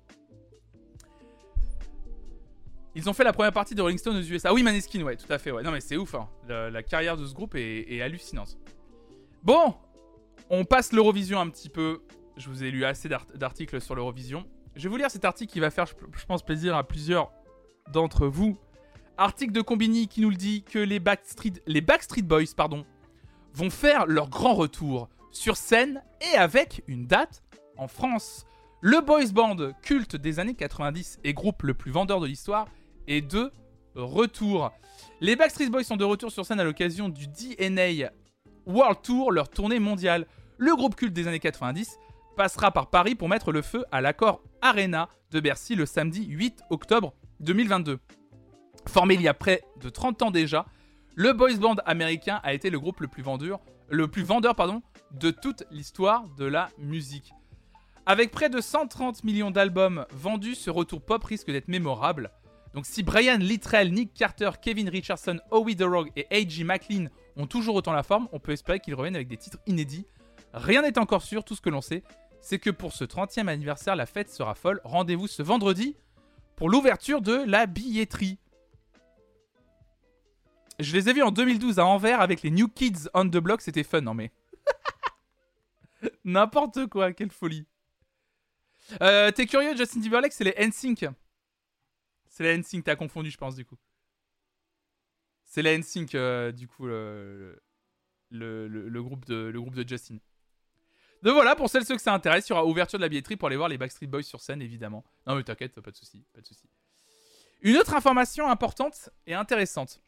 Ils ont fait la première partie de Rolling Stone aux USA. Ah oui, Maneskin, ouais, tout à fait, ouais. Non mais c'est ouf, hein. La, carrière de ce groupe est, hallucinante. Bon, on passe l'Eurovision un petit peu. Je vous ai lu assez d'art- d'articles sur l'Eurovision. Je vais vous lire cet article qui va faire, je pense, plaisir à plusieurs d'entre vous. Article de Combini qui nous le dit que les Backstreet, les Backstreet Boys pardon, vont faire leur grand retour sur scène et avec une date en France. Le boys band culte des années 90 et groupe le plus vendeur de l'histoire est de retour. Les Backstreet Boys sont de retour sur scène à l'occasion du DNA World Tour, leur tournée mondiale. Le groupe culte des années 90 passera par Paris pour mettre le feu à l'accord Arena de Bercy le samedi 8 octobre 2022. Formé il y a près de 30 ans déjà, le boys band américain a été le groupe le plus vendeur, le plus vendeur pardon, de toute l'histoire de la musique. Avec près de 130 millions d'albums vendus, ce retour pop risque d'être mémorable. Donc si Brian Littrell, Nick Carter, Kevin Richardson, Howie The Rogue et A.G. McLean ont toujours autant la forme, on peut espérer qu'ils reviennent avec des titres inédits. Rien n'est encore sûr, tout ce que l'on sait, c'est que pour ce 30e anniversaire, la fête sera folle. Rendez-vous ce vendredi pour l'ouverture de la billetterie. Je les ai vus en 2012 à Anvers avec les New Kids on the Block, c'était fun, non mais... N'importe quoi, quelle folie. Euh, T'es curieux, Justin Timberlake, c'est les NSYNC. C'est les NSYNC, t'as confondu, je pense, du coup. C'est les NSYNC, euh, du coup, le, groupe de Justin. Donc voilà, pour celles ceux que ça intéresse, il y aura ouverture de la billetterie pour aller voir les Backstreet Boys sur scène, évidemment. Non mais t'inquiète, pas de souci, pas de souci. Une autre information importante et intéressante.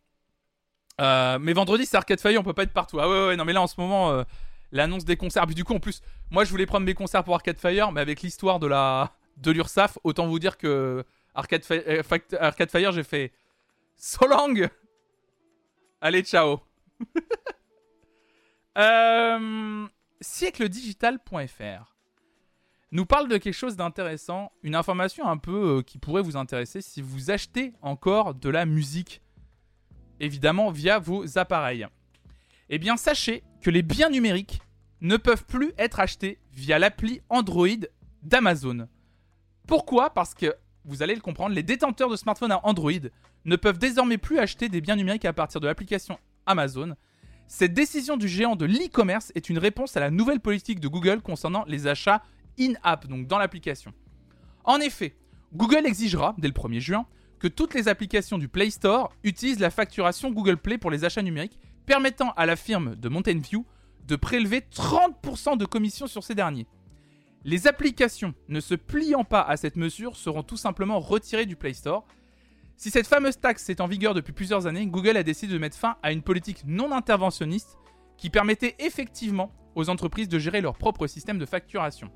Euh, mais vendredi, c'est Arcade Fire, on peut pas être partout. Ah ouais, ouais, non, mais là en ce moment, euh, l'annonce des concerts. Puis du coup, en plus, moi je voulais prendre mes concerts pour Arcade Fire, mais avec l'histoire de la de l'URSAF, autant vous dire que Arcade, euh, Arcade Fire, j'ai fait so long. Allez, ciao. euh, siècledigital.fr nous parle de quelque chose d'intéressant, une information un peu euh, qui pourrait vous intéresser si vous achetez encore de la musique évidemment via vos appareils. Eh bien, sachez que les biens numériques ne peuvent plus être achetés via l'appli Android d'Amazon. Pourquoi? Parce que, vous allez le comprendre, les détenteurs de smartphones à Android ne peuvent désormais plus acheter des biens numériques à partir de l'application Amazon. Cette décision du géant de l'e-commerce est une réponse à la nouvelle politique de Google concernant les achats in-app, donc dans l'application. En effet, Google exigera, dès le 1er juin, que toutes les applications du Play Store utilisent la facturation Google Play pour les achats numériques, permettant à la firme de Mountain View de prélever 30% de commission sur ces derniers. Les applications ne se pliant pas à cette mesure seront tout simplement retirées du Play Store. Si cette fameuse taxe est en vigueur depuis plusieurs années, Google a décidé de mettre fin à une politique non interventionniste qui permettait effectivement aux entreprises de gérer leur propre système de facturation.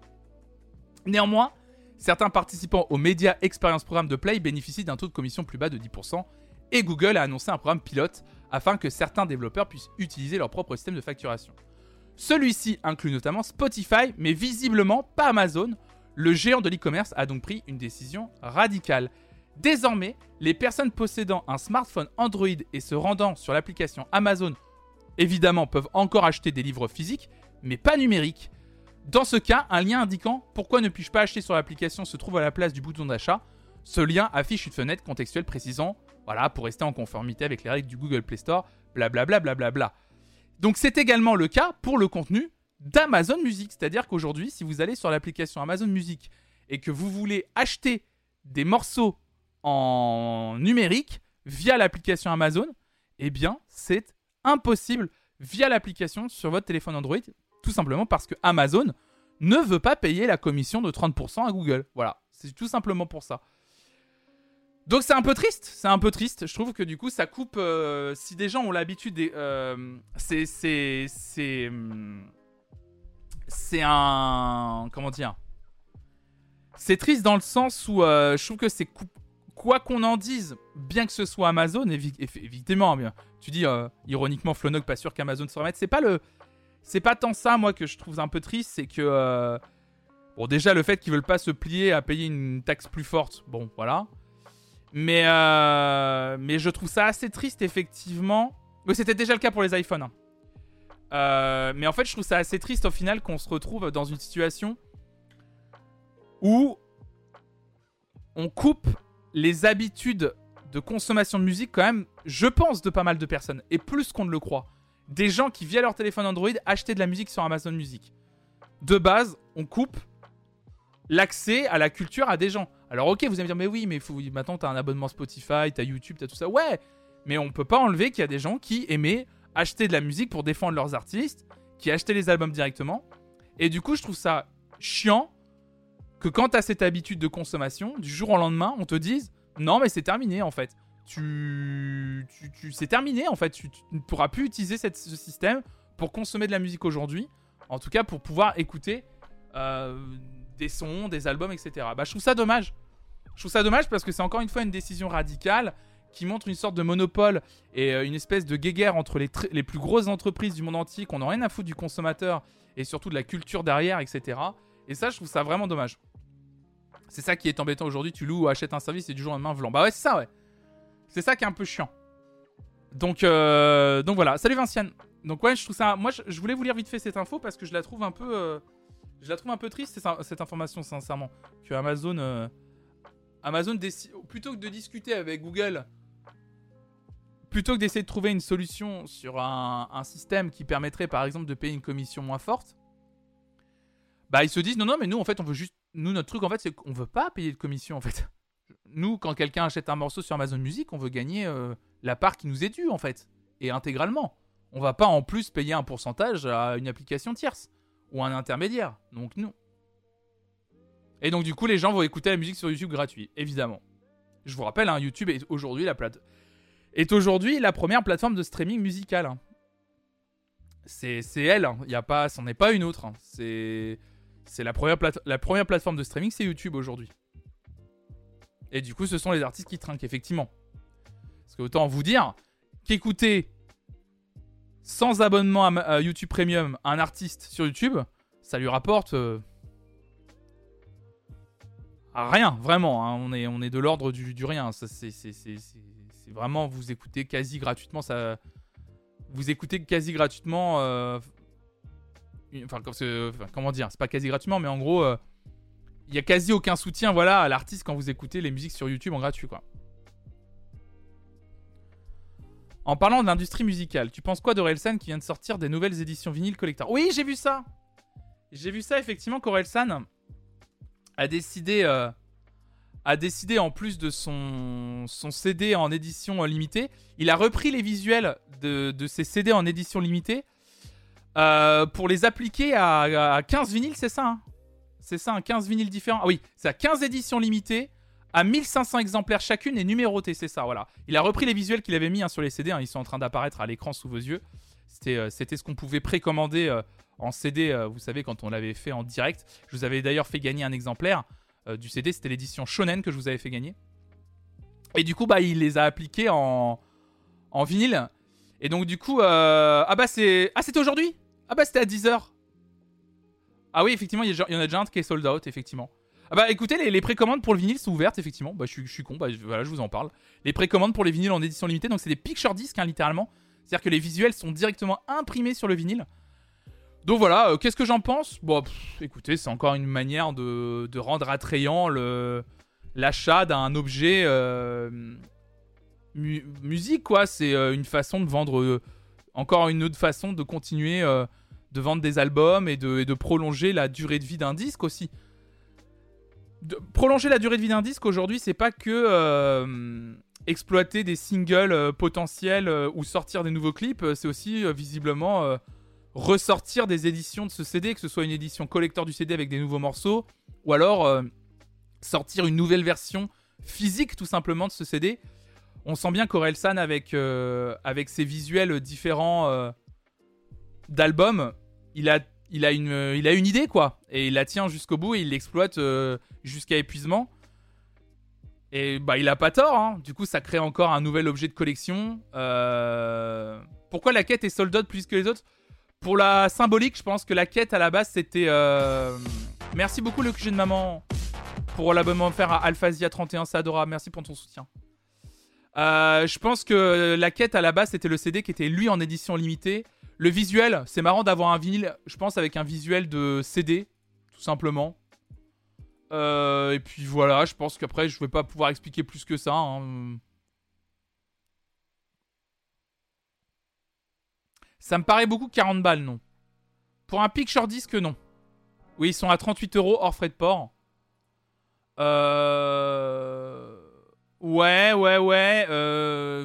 Néanmoins, certains participants au Media Experience Programme de Play bénéficient d'un taux de commission plus bas de 10%, et Google a annoncé un programme pilote afin que certains développeurs puissent utiliser leur propre système de facturation. Celui-ci inclut notamment Spotify, mais visiblement pas Amazon. Le géant de l'e-commerce a donc pris une décision radicale. Désormais, les personnes possédant un smartphone Android et se rendant sur l'application Amazon, évidemment, peuvent encore acheter des livres physiques, mais pas numériques. Dans ce cas, un lien indiquant pourquoi ne puis-je pas acheter sur l'application se trouve à la place du bouton d'achat. Ce lien affiche une fenêtre contextuelle précisant, voilà, pour rester en conformité avec les règles du Google Play Store, blablabla. Bla bla bla. Donc c'est également le cas pour le contenu d'Amazon Music. C'est-à-dire qu'aujourd'hui, si vous allez sur l'application Amazon Music et que vous voulez acheter des morceaux en numérique via l'application Amazon, eh bien c'est impossible via l'application sur votre téléphone Android, tout simplement parce que Amazon ne veut pas payer la commission de 30% à Google. Voilà, c'est tout simplement pour ça. Donc c'est un peu triste, c'est un peu triste. Je trouve que du coup ça coupe. euh, si des gens ont l'habitude, euh, c'est c'est c'est c'est un comment dire? C'est triste dans le sens où euh, je trouve que c'est quoi qu'on en dise, bien que ce soit Amazon, évidemment, bien, tu dis euh, ironiquement Flonog, pas sûr qu'Amazon se remette. C'est pas le, c'est pas tant ça moi que je trouve un peu triste, c'est que bon déjà le fait qu'ils veulent pas se plier à payer une taxe plus forte, bon voilà. Mais euh, mais je trouve ça assez triste effectivement. Mais c'était déjà le cas pour les iPhones. hein. Euh, mais en fait, je trouve ça assez triste au final qu'on se retrouve dans une situation où on coupe les habitudes de consommation de musique quand même, je pense, de pas mal de personnes. Et plus qu'on ne le croit. Des gens qui, via leur téléphone Android, achetaient de la musique sur Amazon Music. De base, on coupe l'accès à la culture à des gens. Alors ok, vous allez me dire, mais oui, mais faut, maintenant t'as un abonnement Spotify, t'as YouTube, t'as tout ça. Ouais, mais on peut pas enlever qu'il y a des gens qui aimaient acheter de la musique pour défendre leurs artistes, qui achetaient les albums directement. Et du coup, je trouve ça chiant que quand t'as cette habitude de consommation, du jour au lendemain, on te dise non, mais c'est terminé en fait. Tu, tu, tu- c'est terminé en fait. Tu, ne pourras plus utiliser ce système pour consommer de la musique aujourd'hui. En tout cas, pour pouvoir écouter euh, des sons, des albums, etc. Bah, je trouve ça dommage. Je trouve ça dommage parce que c'est encore une fois une décision radicale qui montre une sorte de monopole et euh, une espèce de guéguerre entre les, les plus grosses entreprises du monde entier qu'on n'a rien à foutre du consommateur et surtout de la culture derrière, etc. Et ça, je trouve ça vraiment dommage. C'est ça qui est embêtant aujourd'hui. Tu loues ou achètes un service et du jour au lendemain, vlan. Bah ouais, c'est ça, ouais. C'est ça qui est un peu chiant. Donc, euh, donc voilà. Salut Vinciane. Donc ouais, je trouve ça. Moi, je, voulais vous lire vite fait cette info parce que je la trouve un peu, euh, je la trouve un peu triste cette, cette information, sincèrement, que Amazon, euh, Amazon plutôt que de discuter avec Google, plutôt que d'essayer de trouver une solution sur un, système qui permettrait, par exemple, de payer une commission moins forte, bah ils se disent non non mais nous en fait on veut juste nous notre truc en fait c'est qu'on veut pas payer de commission en fait. Nous quand quelqu'un achète un morceau sur Amazon Music, on veut gagner euh, la part qui nous est due en fait et intégralement. On va pas en plus payer un pourcentage à une application tierce ou à un intermédiaire. Donc non. Et donc du coup les gens vont écouter la musique sur YouTube gratuit, évidemment. Je vous rappelle, hein, YouTube est aujourd'hui la plate est aujourd'hui la première plateforme de streaming musical. hein. C'est elle, il y a pas, c'en est pas une autre. hein. C'est la première la première plateforme de streaming, c'est YouTube aujourd'hui. Et du coup, ce sont les artistes qui trinquent effectivement. Parce que autant vous dire qu'écouter sans abonnement à YouTube Premium un artiste sur YouTube, ça lui rapporte euh, rien, vraiment. hein. On, est, de l'ordre du, rien. C'est, vraiment, vous écoutez quasi gratuitement. Ça, vous écoutez quasi gratuitement. euh, enfin, comment dire C'est pas quasi gratuitement, mais en gros, euh, il y a quasi aucun soutien voilà, à l'artiste quand vous écoutez les musiques sur YouTube en gratuit. En parlant de l'industrie musicale, tu penses quoi d'Orelsan qui vient de sortir des nouvelles éditions vinyle collector? Oui, j'ai vu ça J'ai vu ça, effectivement, qu'Orelsan a décidé, euh, a décidé, en plus de son, son CD en édition limitée, il a repris les visuels de, de ses CD en édition limitée euh, pour les appliquer à, à 15 vinyles, c'est ça hein? C'est ça, hein, 15 vinyles différents. Ah oui, c'est à 15 éditions limitées à 1500 exemplaires chacune et numérotées, c'est ça, voilà. Il a repris les visuels qu'il avait mis hein, sur les CD, hein, ils sont en train d'apparaître à l'écran sous vos yeux. C'était euh, ce qu'on pouvait précommander euh, en CD, euh, vous savez, quand on l'avait fait en direct. Je vous avais d'ailleurs fait gagner un exemplaire euh, du CD, c'était l'édition Shonen que je vous avais fait gagner. Et du coup, bah, il les a appliqués en, vinyle. Et donc, du coup, euh, ah bah, c'est. Ah, c'était aujourd'hui? Ah bah, c'était à 10h. Ah oui, effectivement, il y, en a déjà un qui est sold out, effectivement. Ah bah écoutez, les, précommandes pour le vinyle sont ouvertes, effectivement. Bah je suis, con, bah je vous en parle. Les précommandes pour les vinyles en édition limitée, donc c'est des picture discs, hein, littéralement. C'est-à-dire que les visuels sont directement imprimés sur le vinyle. Donc voilà, euh, qu'est-ce que j'en pense? Bon, écoutez, c'est encore une manière de, rendre attrayant l'achat d'un objet euh, mu- musique, quoi. C'est euh, une façon de vendre, encore une autre façon de continuer de vendre des albums et de, prolonger la durée de vie d'un disque aussi prolonger la durée de vie d'un disque aujourd'hui, c'est pas que exploiter des singles potentiels ou sortir des nouveaux clips, c'est aussi visiblement ressortir des éditions de ce CD, que ce soit une édition collector du CD avec des nouveaux morceaux, ou alors euh, sortir une nouvelle version physique tout simplement de ce CD. On sent bien qu'Orelsan avec, euh, avec ses visuels différents euh, d'albums, il a, il, a une, il a une idée quoi, et il la tient jusqu'au bout et il l'exploite euh, jusqu'à épuisement. Et bah, il a pas tort, hein. Du coup, ça crée encore un nouvel objet de collection. Pourquoi la quête est sold plus que les autres? Pour la symbolique, je pense que la quête à la base c'était. euh, Merci beaucoup, le QG de maman, pour l'abonnement offert à Alphazia31, c'est adorable. Merci pour ton soutien. Euh, je pense que la quête à la base c'était le CD qui était lui en édition limitée. Le visuel, c'est marrant d'avoir un vinyle, je pense, avec un visuel de CD, tout simplement. Euh, et puis voilà, je pense qu'après, je vais pas pouvoir expliquer plus que ça. hein. Ça me paraît beaucoup 40 balles, non. Pour un picture disque, non. Oui, ils sont à 38 euros hors frais de port. Euh... Ouais, ouais, ouais. Euh...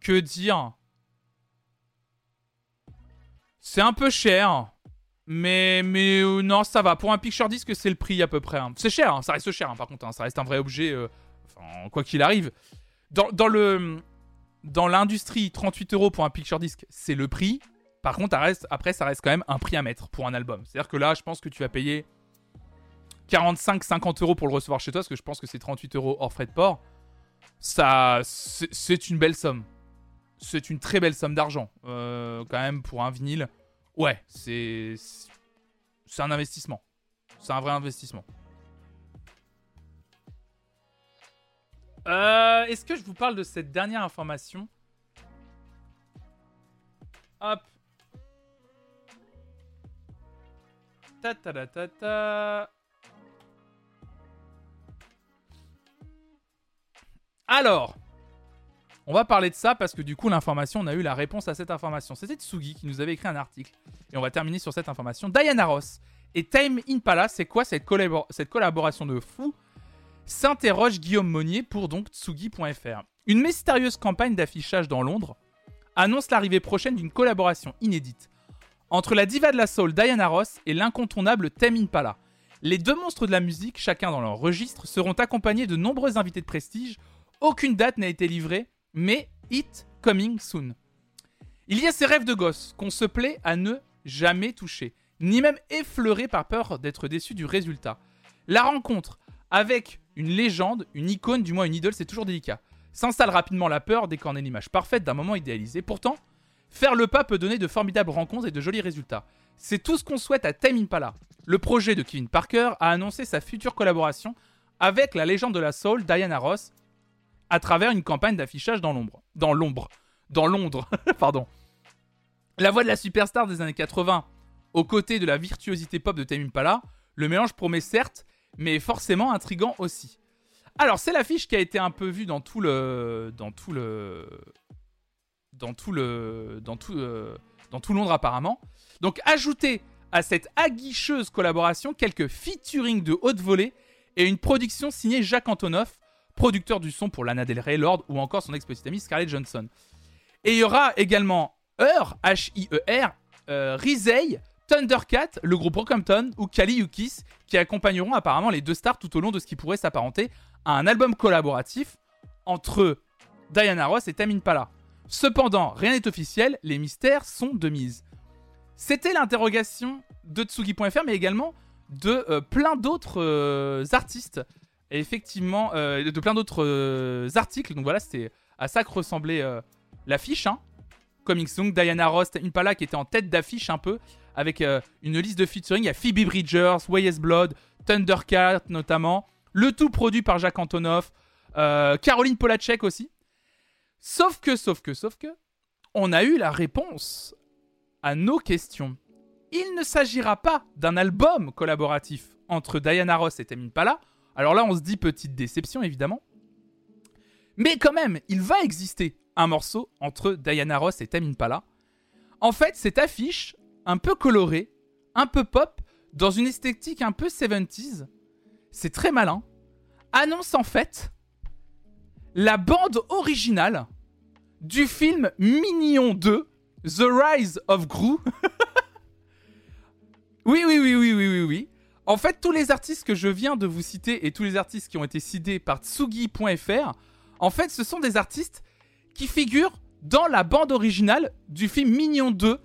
Que dire C'est un peu cher. Mais, mais euh, non, ça va. Pour un picture disque, c'est le prix à peu près. hein. C'est cher, hein, ça reste cher, hein, par contre. hein, ça reste un vrai objet, euh, enfin, quoi qu'il arrive. Dans, dans le dans l'industrie, 38 euros pour un picture disc, c'est le prix. Par contre, après, ça reste quand même un prix à mettre pour un album. C'est-à-dire que là, je pense que tu vas payer 45-50 euros pour le recevoir chez toi, parce que je pense que c'est 38 euros hors frais de port. Ça, c'est c'est une belle somme. C'est une très belle somme d'argent, euh, quand même, pour un vinyle. Ouais, c'est. C'est un investissement. C'est un vrai investissement. Euh, Est-ce que je vous parle de cette dernière information Hop. Ta ta ta. Alors, on va parler de ça parce que du coup, l'information, on a eu la réponse à cette information. C'était Tsugi qui nous avait écrit un article. Et on va terminer sur cette information. Diana Ross et Time Impala, c'est quoi cette collaboration de fou S'interroge Guillaume Monnier pour donc Tsugi.fr. Une mystérieuse campagne d'affichage dans Londres annonce l'arrivée prochaine d'une collaboration inédite entre la diva de la soul Diana Ross et l'incontournable Tame Impala. Les deux monstres de la musique, chacun dans leur registre, seront accompagnés de nombreux invités de prestige. Aucune date n'a été livrée, mais it coming soon. Il y a ces rêves de gosse qu'on se plaît à ne jamais toucher, ni même effleurer par peur d'être déçu du résultat. La rencontre avec une légende, une icône, du moins une idole, c'est toujours délicat. S'installe rapidement la peur est l'image parfaite d'un moment idéalisé. Pourtant, faire le pas peut donner de formidables rencontres et de jolis résultats. C'est tout ce qu'on souhaite à Tame Impala. Le projet de Kevin Parker a annoncé sa future collaboration avec la légende de la soul Diana Ross à travers une campagne d'affichage dans l'ombre. Dans l'ombre. Dans Londres. Pardon. La voix de la superstar des années 80 aux côtés de la virtuosité pop de Tame Impala, le mélange promet certes, mais forcément intrigant aussi. Alors, c'est l'affiche qui a été un peu vue dans tout le. Dans tout le. Dans tout le. Dans tout, euh, dans tout Londres, apparemment. Donc, ajoutez à cette aguicheuse collaboration quelques featuring de haute volée et une production signée Jacques Antonoff, producteur du son pour Lana Del Rey, Lord ou encore son ex-petite Scarlett Johnson. Et il y aura également Heur, H-I-E-R, euh, Rizei, Thundercat, le groupe Brockhampton ou Kali Yukis qui accompagneront apparemment les deux stars tout au long de ce qui pourrait s'apparenter à un album collaboratif entre Diana Ross et Tamin Pala. Cependant, rien n'est officiel, les mystères sont de mise. C'était l'interrogation de Tsugi.fr, mais également de euh, plein d'autres euh, artistes. Et effectivement, euh, de plein d'autres articles. Donc voilà, c'était à ça que ressemblait l'affiche. Hein. Coming Diana Ross, Impala qui était en tête d'affiche un peu, avec euh, une liste de featuring. Il y a Phoebe Bridgers, Wayes Blood, Thundercat notamment. Le tout produit par Jacques Antonoff, euh, Caroline Polacek aussi. Sauf que, sauf que, sauf que, on a eu la réponse à nos questions. Il ne s'agira pas d'un album collaboratif entre Diana Ross et Tame Impala. Alors là, on se dit petite déception, évidemment. Mais quand même, il va exister un morceau entre Diana Ross et Tame Impala. En fait, cette affiche, un peu colorée, un peu pop, dans une esthétique un peu 70s, c'est très malin, annonce en fait la bande originale du film Minion 2, The Rise of Gru. oui, oui, oui, oui, oui, oui, oui. En fait, tous les artistes que je viens de vous citer et tous les artistes qui ont été cités par Tsugi.fr, en fait, ce sont des artistes qui figurent dans la bande originale du film Minion 2,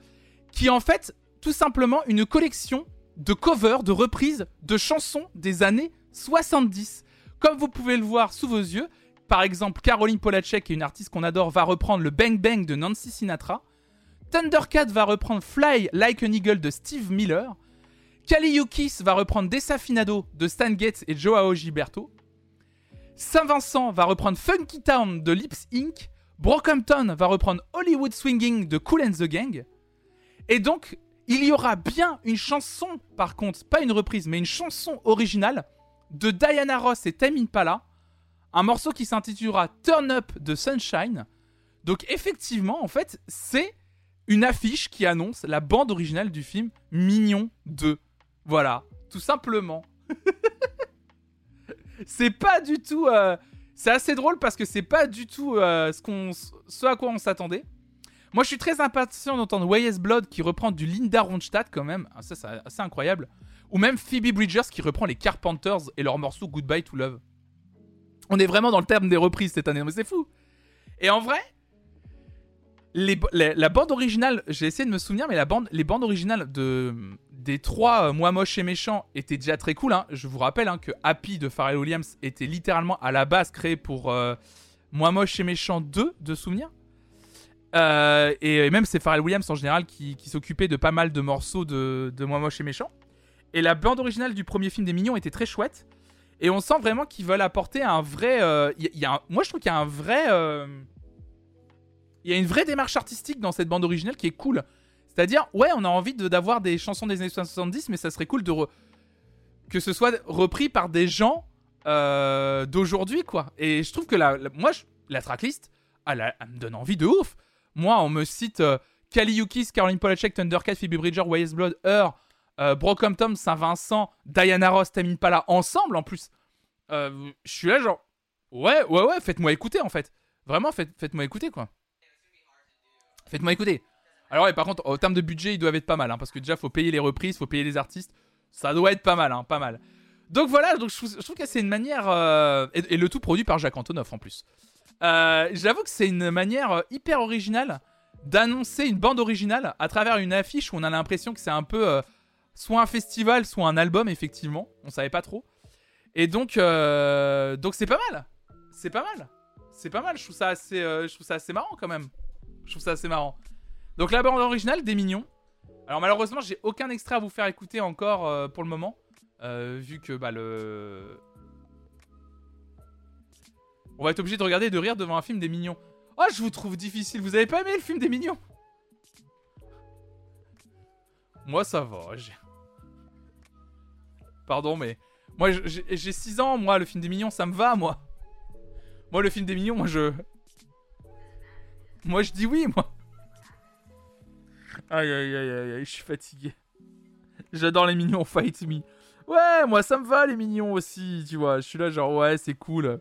qui est en fait tout simplement une collection de covers, de reprises de chansons des années 70 Comme vous pouvez le voir sous vos yeux, par exemple, Caroline Polacek, qui est une artiste qu'on adore, va reprendre le Bang Bang de Nancy Sinatra. Thundercat va reprendre Fly Like an Eagle de Steve Miller. Kali Yukis va reprendre Desafinado de Stan Getz et Joao Gilberto. Saint-Vincent va reprendre Funky Town de Lips Inc. Brockhampton va reprendre Hollywood Swinging de Cool and the Gang. Et donc, il y aura bien une chanson, par contre, pas une reprise, mais une chanson originale de Diana Ross et Tame Impala. Un morceau qui s'intitulera Turn Up de Sunshine. Donc, effectivement, en fait, c'est une affiche qui annonce la bande originale du film Mignon 2. Voilà, tout simplement. c'est pas du tout. euh, C'est assez drôle parce que c'est pas du tout euh, ce à quoi on s'attendait. Moi, je suis très impatient d'entendre Way Is Blood qui reprend du Linda Ronstadt quand même. Ah, ça, c'est assez incroyable. Ou même Phoebe Bridgers qui reprend les Carpenters et leur morceau Goodbye to Love. On est vraiment dans le terme des reprises cette année, mais c'est fou. Et en vrai, la bande originale, j'ai essayé de me souvenir, mais la bande, les bandes originales de, des trois euh, Moi Moche et Méchant étaient déjà très cool. hein. Je vous rappelle hein, que Happy de Pharrell Williams était littéralement à la base créé pour euh, Moi Moche et Méchant 2 de souvenirs. Euh, et, même c'est Pharrell Williams en général qui, s'occupait de pas mal de morceaux de, de Moche et Méchant. Et la bande originale du premier film des Mignons était très chouette. Et on sent vraiment qu'ils veulent apporter un vrai. euh, moi je trouve qu'il y a un vrai. euh, il y a une vraie démarche artistique dans cette bande originale qui est cool. C'est-à-dire, ouais, on a envie d'avoir des chansons des années 70, mais ça serait cool de que ce soit repris par des gens d'aujourd'hui, quoi. Et je trouve que la, moi, la tracklist, elle me donne envie de ouf. Moi, on me cite euh, Kali Yukis, Caroline Polachek, Thundercat, Phoebe Bridger, Wise Blood, Heur, euh, Brockhampton, Saint-Vincent, Diana Ross, Tamine Pala, ensemble en plus. Euh, je suis là, genre, ouais, ouais, ouais, faites-moi écouter en fait. Vraiment, faites, faites-moi écouter, quoi. Faites-moi écouter. Alors, ouais, par contre, en termes de budget, ils doivent être pas mal, hein, parce que déjà, faut payer les reprises, faut payer les artistes. Ça doit être pas mal, hein, pas mal. Donc voilà, donc je trouve, je trouve que c'est une manière. euh, et, et le tout produit par Jacques Antonoff en plus. Euh, J'avoue que c'est une manière euh, hyper originale d'annoncer une bande originale à travers une affiche où on a l'impression que c'est un peu euh, soit un festival, soit un album, effectivement. On savait pas trop. Et donc, donc c'est pas mal. C'est pas mal. C'est pas mal. Je trouve ça assez, je trouve ça assez marrant quand même. Je trouve ça assez marrant. Donc la bande originale des Mignons. Alors malheureusement, j'ai aucun extrait à vous faire écouter encore pour le moment, vu que bah le. On va être obligé de regarder et de rire devant un film des Mignons. Oh, je vous trouve difficile. Vous avez pas aimé le film des Mignons? Moi, ça va. Pardon, mais moi, j'ai 6 ans. Moi, le film des Mignons, ça me va, moi. Moi, le film des Mignons, moi, je. Moi, je dis oui, moi. Aïe, aïe, aïe, aïe, aïe, je suis fatigué. J'adore les mignons, fight me. Ouais, moi, ça me va, les mignons aussi, tu vois. Je suis là, genre, ouais, c'est cool.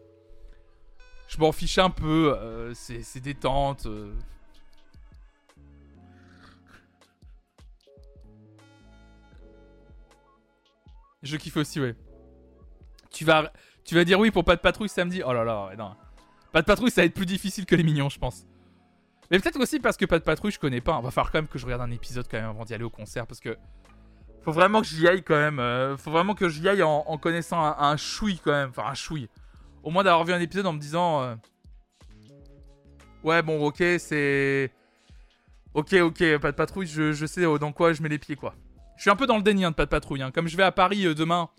Je m'en fiche un peu, euh, c'est détente. euh. Je kiffe aussi, ouais. Tu vas, tu vas dire oui pour pas de patrouille samedi? Oh là là, non. Pas de patrouille, ça va être plus difficile que les mignons, je pense. Mais peut-être aussi parce que pas de patrouille, je connais pas. On va falloir quand même que je regarde un épisode quand même avant d'y aller au concert parce que faut vraiment que j'y aille quand même. euh, faut vraiment que j'y aille en, connaissant un, un quand même. Enfin, un chouille. Au moins d'avoir vu un épisode en me disant euh, Ouais, bon, ok, c'est. Ok, ok, pas de patrouille, je, je sais dans quoi je mets les pieds quoi. Je suis un peu dans le déni hein, de pas de patrouille. hein. Comme je vais à Paris euh, demain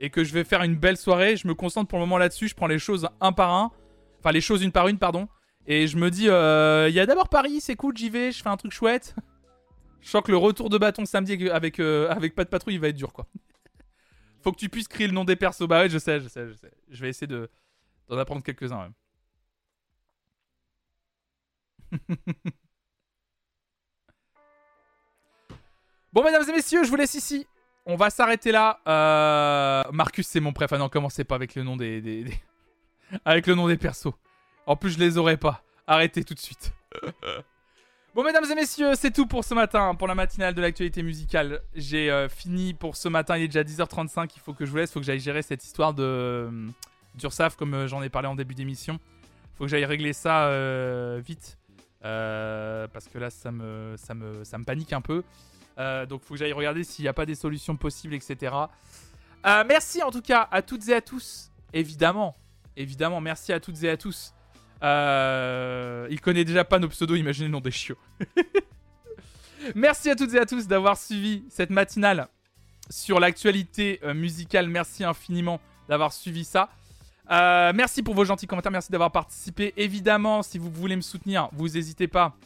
et que je vais faire une belle soirée, je me concentre pour le moment là-dessus. Je prends les choses un par un. Enfin, les choses une par une, pardon. Et je me dis, euh, il y a d'abord Paris, c'est cool, j'y vais, je fais un truc chouette. Je sens que le retour de bâton samedi avec, avec, avec pas de patrouille, il va être dur, quoi. Faut que tu puisses crier le nom des persos. Bah ouais, je sais, je sais, je sais. Je vais essayer de d'en apprendre quelques-uns, même. bon, mesdames et messieurs, je vous laisse ici. On va s'arrêter là. Euh, Marcus, c'est mon préf. Ah non, commencez pas avec le nom des... des- des- avec le nom des persos. En plus, je les aurais pas. Arrêtez tout de suite. bon, mesdames et messieurs, c'est tout pour ce matin, pour la matinale de l'actualité musicale. J'ai euh, fini pour ce matin. Il est déjà 10h35. Il faut que je vous laisse. Il faut que j'aille gérer cette histoire de euh, d'URSAF, comme euh, j'en ai parlé en début d'émission. Il faut que j'aille régler ça euh, vite. Parce que là, ça me, ça me, ça me panique un peu. Donc, il faut que j'aille regarder s'il n'y a pas des solutions possibles, etc. Merci en tout cas à toutes et à tous évidemment. Évidemment, merci à toutes et à tous. Euh, il connaît déjà pas nos pseudos, imaginez le nom des chiots. merci à toutes et à tous d'avoir suivi cette matinale sur l'actualité euh, musicale. Merci infiniment d'avoir suivi ça. Euh, merci pour vos gentils commentaires, merci d'avoir participé. Évidemment, si vous voulez me soutenir, vous n'hésitez pas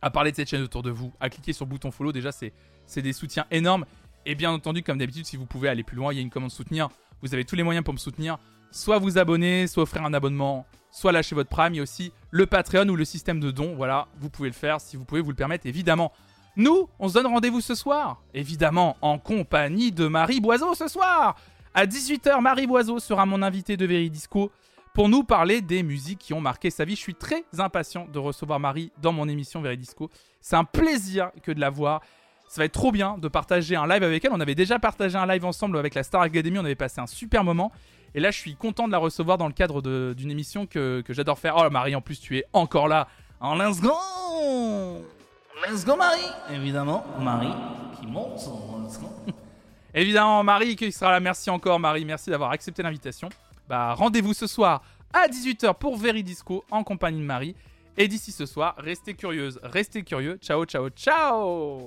à parler de cette chaîne autour de vous, à cliquer sur le bouton follow. Déjà, c'est c'est des soutiens énormes. Et bien entendu, comme d'habitude, si vous pouvez aller plus loin, il y a une commande soutenir. Vous avez tous les moyens pour me soutenir. Soit vous abonner, soit offrir un abonnement, soit lâcher votre prime. Il y a aussi le Patreon ou le système de dons. Voilà, vous pouvez le faire si vous pouvez vous le permettre, évidemment. Nous, on se donne rendez-vous ce soir, évidemment, en compagnie de Marie Boiseau ce soir. À 18h, Marie Boiseau sera mon invitée de Veridisco pour nous parler des musiques qui ont marqué sa vie. Je suis très impatient de recevoir Marie dans mon émission Veridisco. C'est un plaisir que de la voir. Ça va être trop bien de partager un live avec elle. On avait déjà partagé un live ensemble avec la Star Academy. On avait passé un super moment. Et là, je suis content de la recevoir dans le cadre d'une émission que, j'adore faire. Oh, Marie, en plus, tu es encore là. En let's go Let's go, Marie Évidemment, Marie qui monte. Let's go. Évidemment, Marie qui sera là. Merci encore, Marie. Merci d'avoir accepté l'invitation. Bah, rendez-vous ce soir à 18h pour Veridisco en compagnie de Marie. Et d'ici ce soir, restez curieuse, restez curieux. Ciao, ciao, ciao